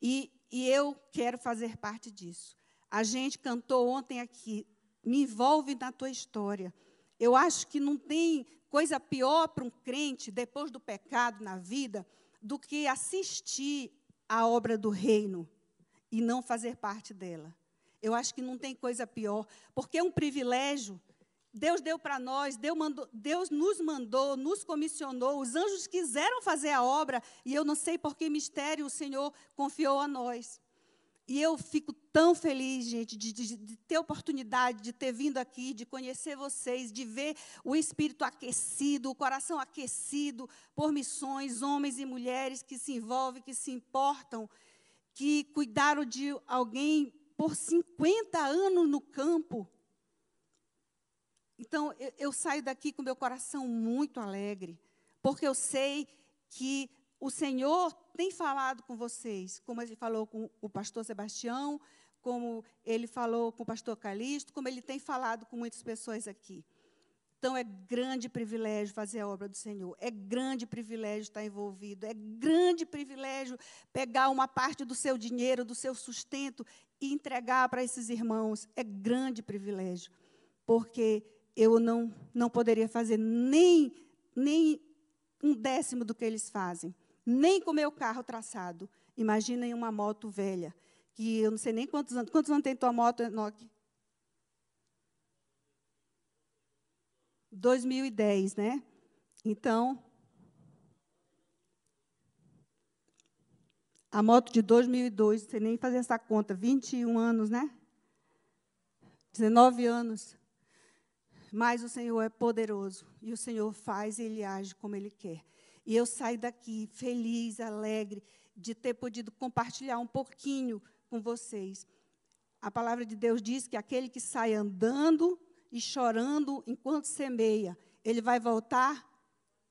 E, e eu quero fazer parte disso. A gente cantou ontem aqui, me envolve na tua história. Eu acho que não tem coisa pior para um crente, depois do pecado na vida, do que assistir a obra do reino e não fazer parte dela. Eu acho que não tem coisa pior, porque é um privilégio. Deus deu para nós, Deus, mandou, Deus nos mandou, nos comissionou, os anjos quiseram fazer a obra, e eu não sei por que mistério o Senhor confiou a nós. E eu fico tão feliz, gente, de, de, de, ter oportunidade de ter vindo aqui, de conhecer vocês, de ver o espírito aquecido, o coração aquecido por missões, homens e mulheres que se envolvem, que se importam que cuidaram de alguém por 50 anos no campo. Então, eu, eu saio daqui com meu coração muito alegre, porque eu sei que o Senhor tem falado com vocês, como ele falou com o pastor Sebastião, como ele falou com o pastor Calixto, como ele tem falado com muitas pessoas aqui. Então, é grande privilégio fazer a obra do Senhor, é grande privilégio estar envolvido, é grande privilégio pegar uma parte do seu dinheiro, do seu sustento e entregar para esses irmãos, é grande privilégio, porque eu não, não poderia fazer nem, nem um décimo do que eles fazem, nem com meu carro traçado. Imaginem uma moto velha, que eu não sei nem quantos anos. Quantos anos tem tua moto, Enoque? 2010, né? Então, a moto de 2002, não sei nem fazer essa conta, 21 anos, né? 19 anos. Mas o Senhor é poderoso e o Senhor faz e ele age como ele quer. E eu saio daqui feliz, alegre de ter podido compartilhar um pouquinho com vocês. A palavra de Deus diz que aquele que sai andando e chorando enquanto semeia, ele vai voltar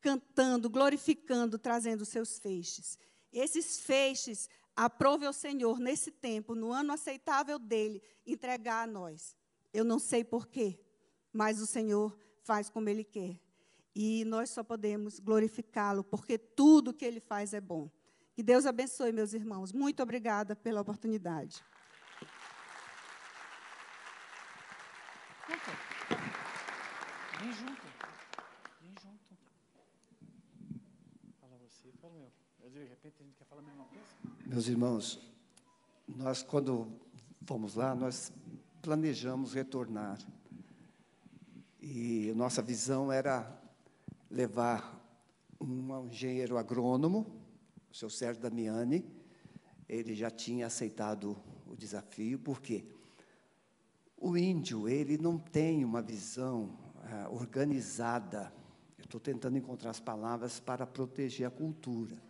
cantando, glorificando, trazendo seus feixes. Esses feixes, aprove ao Senhor nesse tempo, no ano aceitável dele, entregar a nós. Eu não sei porquê, mas o Senhor faz como Ele quer. E nós só podemos glorificá-lo, porque tudo que Ele faz é bom. Que Deus abençoe, meus irmãos. Muito obrigada pela oportunidade. Vem junto. Vem junto. Fala você, fala meu. De repente a gente quer falar a mesma coisa? Meus irmãos, nós quando fomos lá, nós planejamos retornar. E nossa visão era levar um engenheiro agrônomo, o seu Sérgio Damiani. Ele já tinha aceitado o desafio, porque o índio ele não tem uma visão ah, organizada. Eu estou tentando encontrar as palavras para proteger a cultura.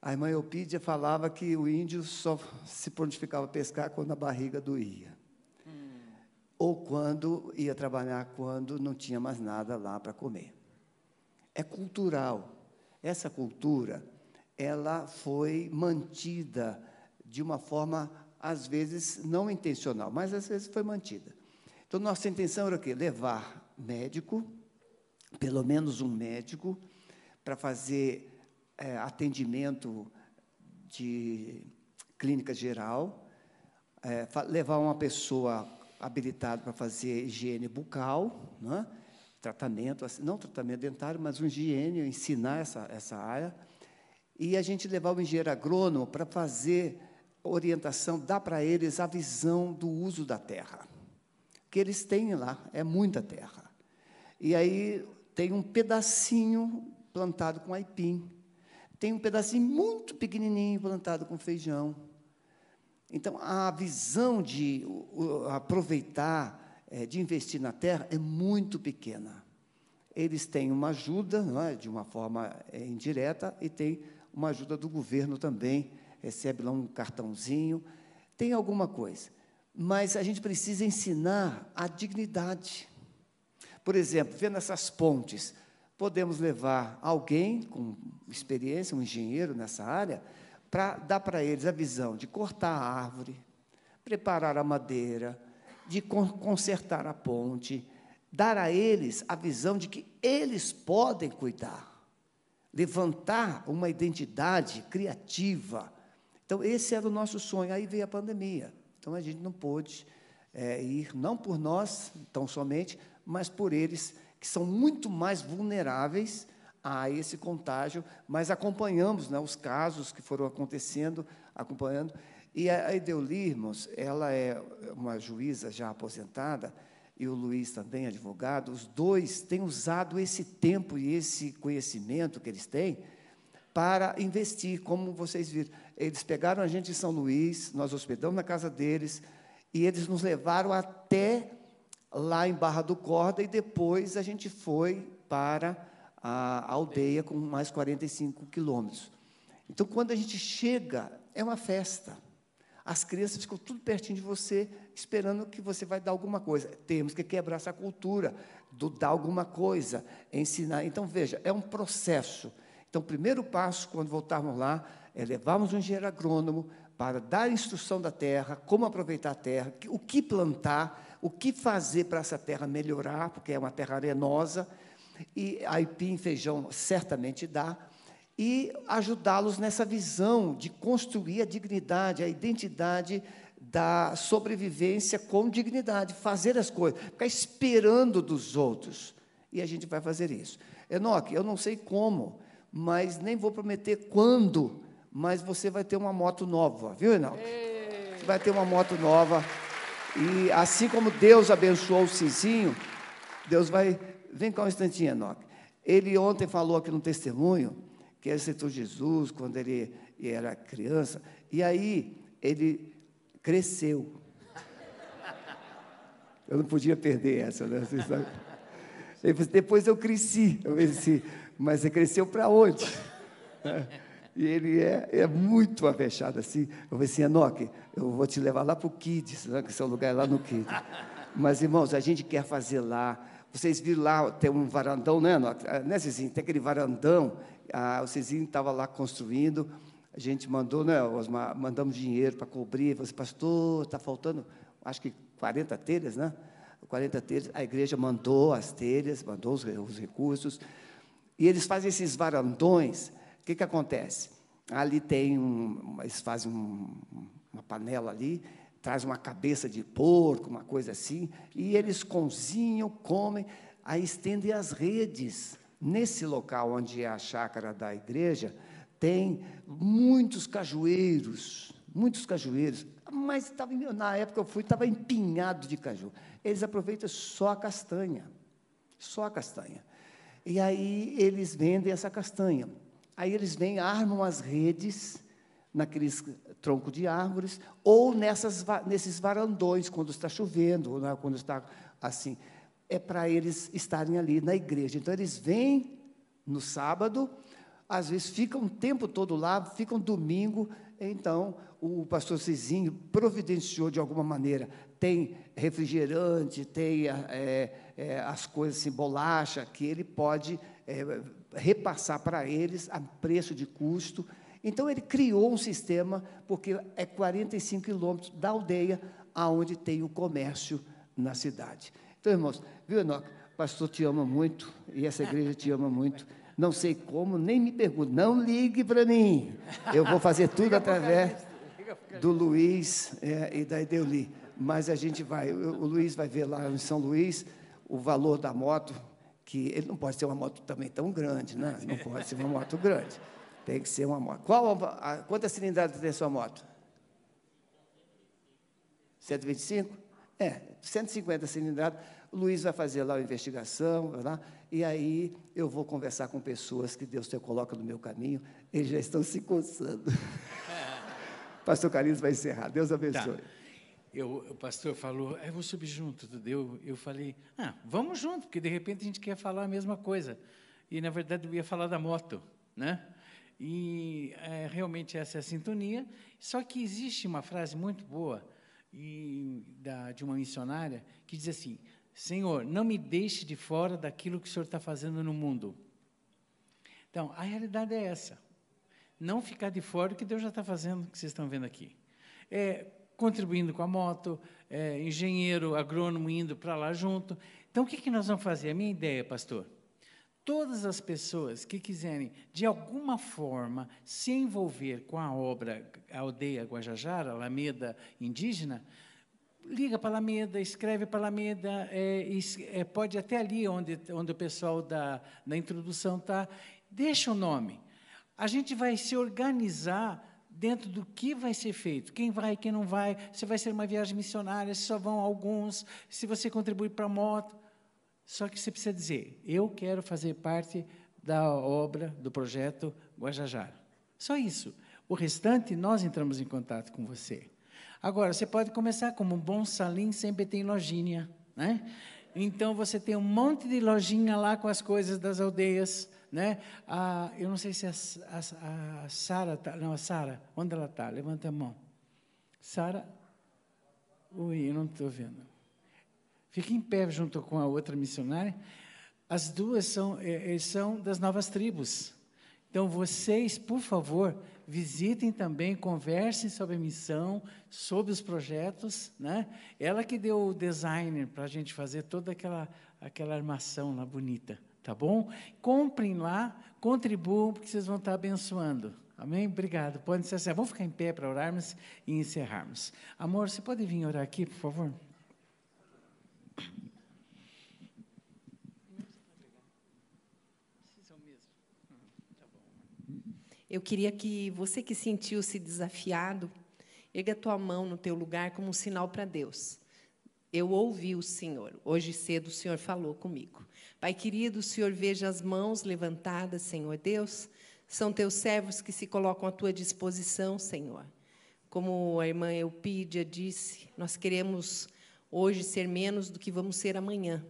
A irmã Eupídia falava que o índio só se prontificava a pescar quando a barriga doía ou quando ia trabalhar quando não tinha mais nada lá para comer. É cultural. Essa cultura, ela foi mantida de uma forma às vezes não intencional, mas às vezes foi mantida. Então nossa intenção era o quê? Levar médico, pelo menos um médico, para fazer é, atendimento de clínica geral, é, levar uma pessoa habilitado para fazer higiene bucal, né? tratamento, assim, não tratamento dentário, mas um higiene, ensinar essa, essa área. E a gente levar o engenheiro agrônomo para fazer orientação, dar para eles a visão do uso da terra. Que eles têm lá, é muita terra. E aí tem um pedacinho plantado com aipim, tem um pedacinho muito pequenininho plantado com feijão, então, a visão de aproveitar, é, de investir na terra, é muito pequena. Eles têm uma ajuda, é, de uma forma é, indireta, e tem uma ajuda do governo também, recebe lá um cartãozinho, tem alguma coisa. Mas a gente precisa ensinar a dignidade. Por exemplo, vendo essas pontes, podemos levar alguém com experiência, um engenheiro nessa área, para dar para eles a visão de cortar a árvore, preparar a madeira, de consertar a ponte, dar a eles a visão de que eles podem cuidar, levantar uma identidade criativa. Então, esse era o nosso sonho. Aí veio a pandemia. Então, a gente não pôde é, ir, não por nós, tão somente, mas por eles, que são muito mais vulneráveis a esse contágio, mas acompanhamos né, os casos que foram acontecendo, acompanhando. E a Edeuli, irmãos, ela é uma juíza já aposentada, e o Luiz também, advogado, os dois têm usado esse tempo e esse conhecimento que eles têm para investir, como vocês viram. Eles pegaram a gente em São Luís, nós hospedamos na casa deles, e eles nos levaram até lá em Barra do Corda, e depois a gente foi para a aldeia com mais 45 quilômetros. Então, quando a gente chega, é uma festa. As crianças ficam tudo pertinho de você, esperando que você vai dar alguma coisa. Temos que quebrar essa cultura do dar alguma coisa, ensinar. Então, veja, é um processo. Então, o primeiro passo, quando voltarmos lá, é levarmos um engenheiro agrônomo para dar instrução da terra, como aproveitar a terra, o que plantar, o que fazer para essa terra melhorar, porque é uma terra arenosa, e aipim, feijão, certamente dá, e ajudá-los nessa visão de construir a dignidade, a identidade da sobrevivência com dignidade, fazer as coisas, ficar esperando dos outros. E a gente vai fazer isso. Enoque, eu não sei como, mas nem vou prometer quando, mas você vai ter uma moto nova, viu, Enoque? Você vai ter uma moto nova. E assim como Deus abençoou o Cizinho, Deus vai. Vem cá um instantinho, Enoque. Ele ontem falou aqui no testemunho que ele aceitou Jesus quando ele era criança, e aí ele cresceu. Eu não podia perder essa, né? Depois eu cresci, eu disse, mas você cresceu para onde? E ele é, é muito avexado assim. Eu falei assim, Enoque, eu vou te levar lá para o Kids, né, que seu lugar é lá no Kids. Mas, irmãos, a gente quer fazer lá. Vocês viram lá, tem um varandão, né, Enoque? Ah, né, Cezinho? Tem aquele varandão. Ah, o Cezinho estava lá construindo. A gente mandou, né, Osmar, mandamos dinheiro para cobrir. Falei assim, pastor, está faltando, acho que 40 telhas, né? 40 telhas. A igreja mandou as telhas, mandou os, os recursos. E eles fazem esses varandões. Que, que acontece? Ali tem um, eles fazem um, uma panela ali, traz uma cabeça de porco, uma coisa assim, e eles cozinham, comem, aí estendem as redes. Nesse local onde é a chácara da igreja, tem muitos cajueiros, muitos cajueiros, mas tava, na época eu fui, estava empinhado de caju. Eles aproveitam só a castanha, só a castanha. E aí eles vendem essa castanha. Aí eles vêm, armam as redes naqueles troncos de árvores, ou nessas, nesses varandões, quando está chovendo, ou quando está assim. É para eles estarem ali na igreja. Então, eles vêm no sábado, às vezes ficam o tempo todo lá, ficam domingo, então o pastor Cizinho providenciou de alguma maneira. Tem refrigerante, tem é, é, as coisas assim, bolacha, que ele pode é, repassar para eles a preço de custo. Então ele criou um sistema, porque é 45 quilômetros da aldeia aonde tem o comércio na cidade. Então, irmãos, viu, Enoque? O pastor te ama muito e essa igreja te ama muito. Não sei como, nem me pergunte, não ligue para mim. Eu vou fazer tudo através do Luiz é, e da Edeuli. Mas a gente vai, o Luiz vai ver lá em São Luís o valor da moto, que ele não pode ser uma moto também tão grande, né? Não pode ser uma moto grande. Tem que ser uma moto. Qual a, a, quantas cilindradas tem a sua moto? 125? É, 150 cilindradas. O Luiz vai fazer lá a investigação, lá, e aí eu vou conversar com pessoas que Deus te coloca no meu caminho, eles já estão se coçando. [laughs] Pastor Carlinhos vai encerrar. Deus abençoe. Tá. Eu, o pastor falou, eu vou subir junto. Eu, eu falei, ah, vamos junto, porque de repente a gente quer falar a mesma coisa. E, na verdade, eu ia falar da moto, né? E é, realmente essa é a sintonia. Só que existe uma frase muito boa e, da, de uma missionária que diz assim: Senhor, não me deixe de fora daquilo que o Senhor está fazendo no mundo. Então, a realidade é essa. Não ficar de fora do que Deus já está fazendo, que vocês estão vendo aqui. É, contribuindo com a moto, é, engenheiro, agrônomo indo para lá junto. Então, o que, que nós vamos fazer? A minha ideia, pastor, todas as pessoas que quiserem, de alguma forma, se envolver com a obra a Aldeia Guajajara, Alameda Indígena, liga para a Alameda, escreve para a Alameda, é, é, pode até ali onde, onde o pessoal da, da introdução está, deixa o nome. A gente vai se organizar dentro do que vai ser feito. Quem vai, quem não vai, se vai ser uma viagem missionária, se só vão alguns, se você contribui para a moto. Só que você precisa dizer, eu quero fazer parte da obra, do projeto Guajajara. Só isso. O restante, nós entramos em contato com você. Agora, você pode começar como um bom salim, sempre tem lojinha, né? Então, você tem um monte de lojinha lá com as coisas das aldeias, né? Ah, eu não sei se a, a, a Sara está. Não, a Sara, onde ela está? Levanta a mão. Sara. Ui, eu não estou vendo. Fique em pé junto com a outra missionária. As duas são, é, é, são das novas tribos. Então, vocês, por favor, visitem também, conversem sobre a missão, sobre os projetos. Né? Ela que deu o designer para a gente fazer toda aquela, aquela armação lá bonita. Tá bom? Comprem lá, contribuam, porque vocês vão estar abençoando. Amém? Obrigado. Podem ser assim. Vamos ficar em pé para orarmos e encerrarmos. Amor, você pode vir orar aqui, por favor? Eu queria que você que sentiu-se desafiado, erga a tua mão no teu lugar como um sinal para Deus. Eu ouvi o Senhor. Hoje cedo o Senhor falou comigo. Pai querido, o Senhor veja as mãos levantadas, Senhor Deus. São teus servos que se colocam à tua disposição, Senhor. Como a irmã Eupídia disse, nós queremos hoje ser menos do que vamos ser amanhã.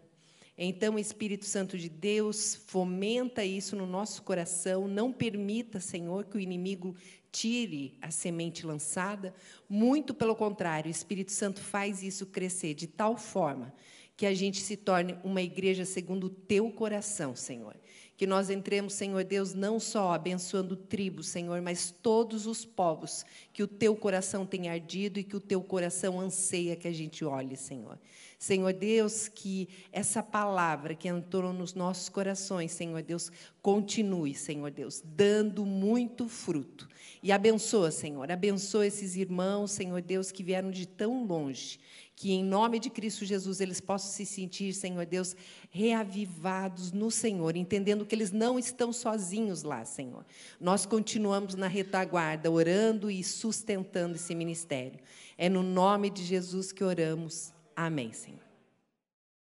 Então, Espírito Santo de Deus, fomenta isso no nosso coração, não permita, Senhor, que o inimigo tire a semente lançada, muito pelo contrário, o Espírito Santo faz isso crescer de tal forma que a gente se torne uma igreja segundo o teu coração, Senhor. Que nós entremos, Senhor Deus, não só abençoando tribos, Senhor, mas todos os povos que o teu coração tem ardido e que o teu coração anseia que a gente olhe, Senhor. Senhor Deus, que essa palavra que entrou nos nossos corações, Senhor Deus, continue, Senhor Deus, dando muito fruto. E abençoa, Senhor, abençoa esses irmãos, Senhor Deus, que vieram de tão longe, que em nome de Cristo Jesus eles possam se sentir, Senhor Deus, reavivados no Senhor, entendendo que eles não estão sozinhos lá, Senhor. Nós continuamos na retaguarda, orando e sustentando esse ministério. É no nome de Jesus que oramos. Amém, Senhor.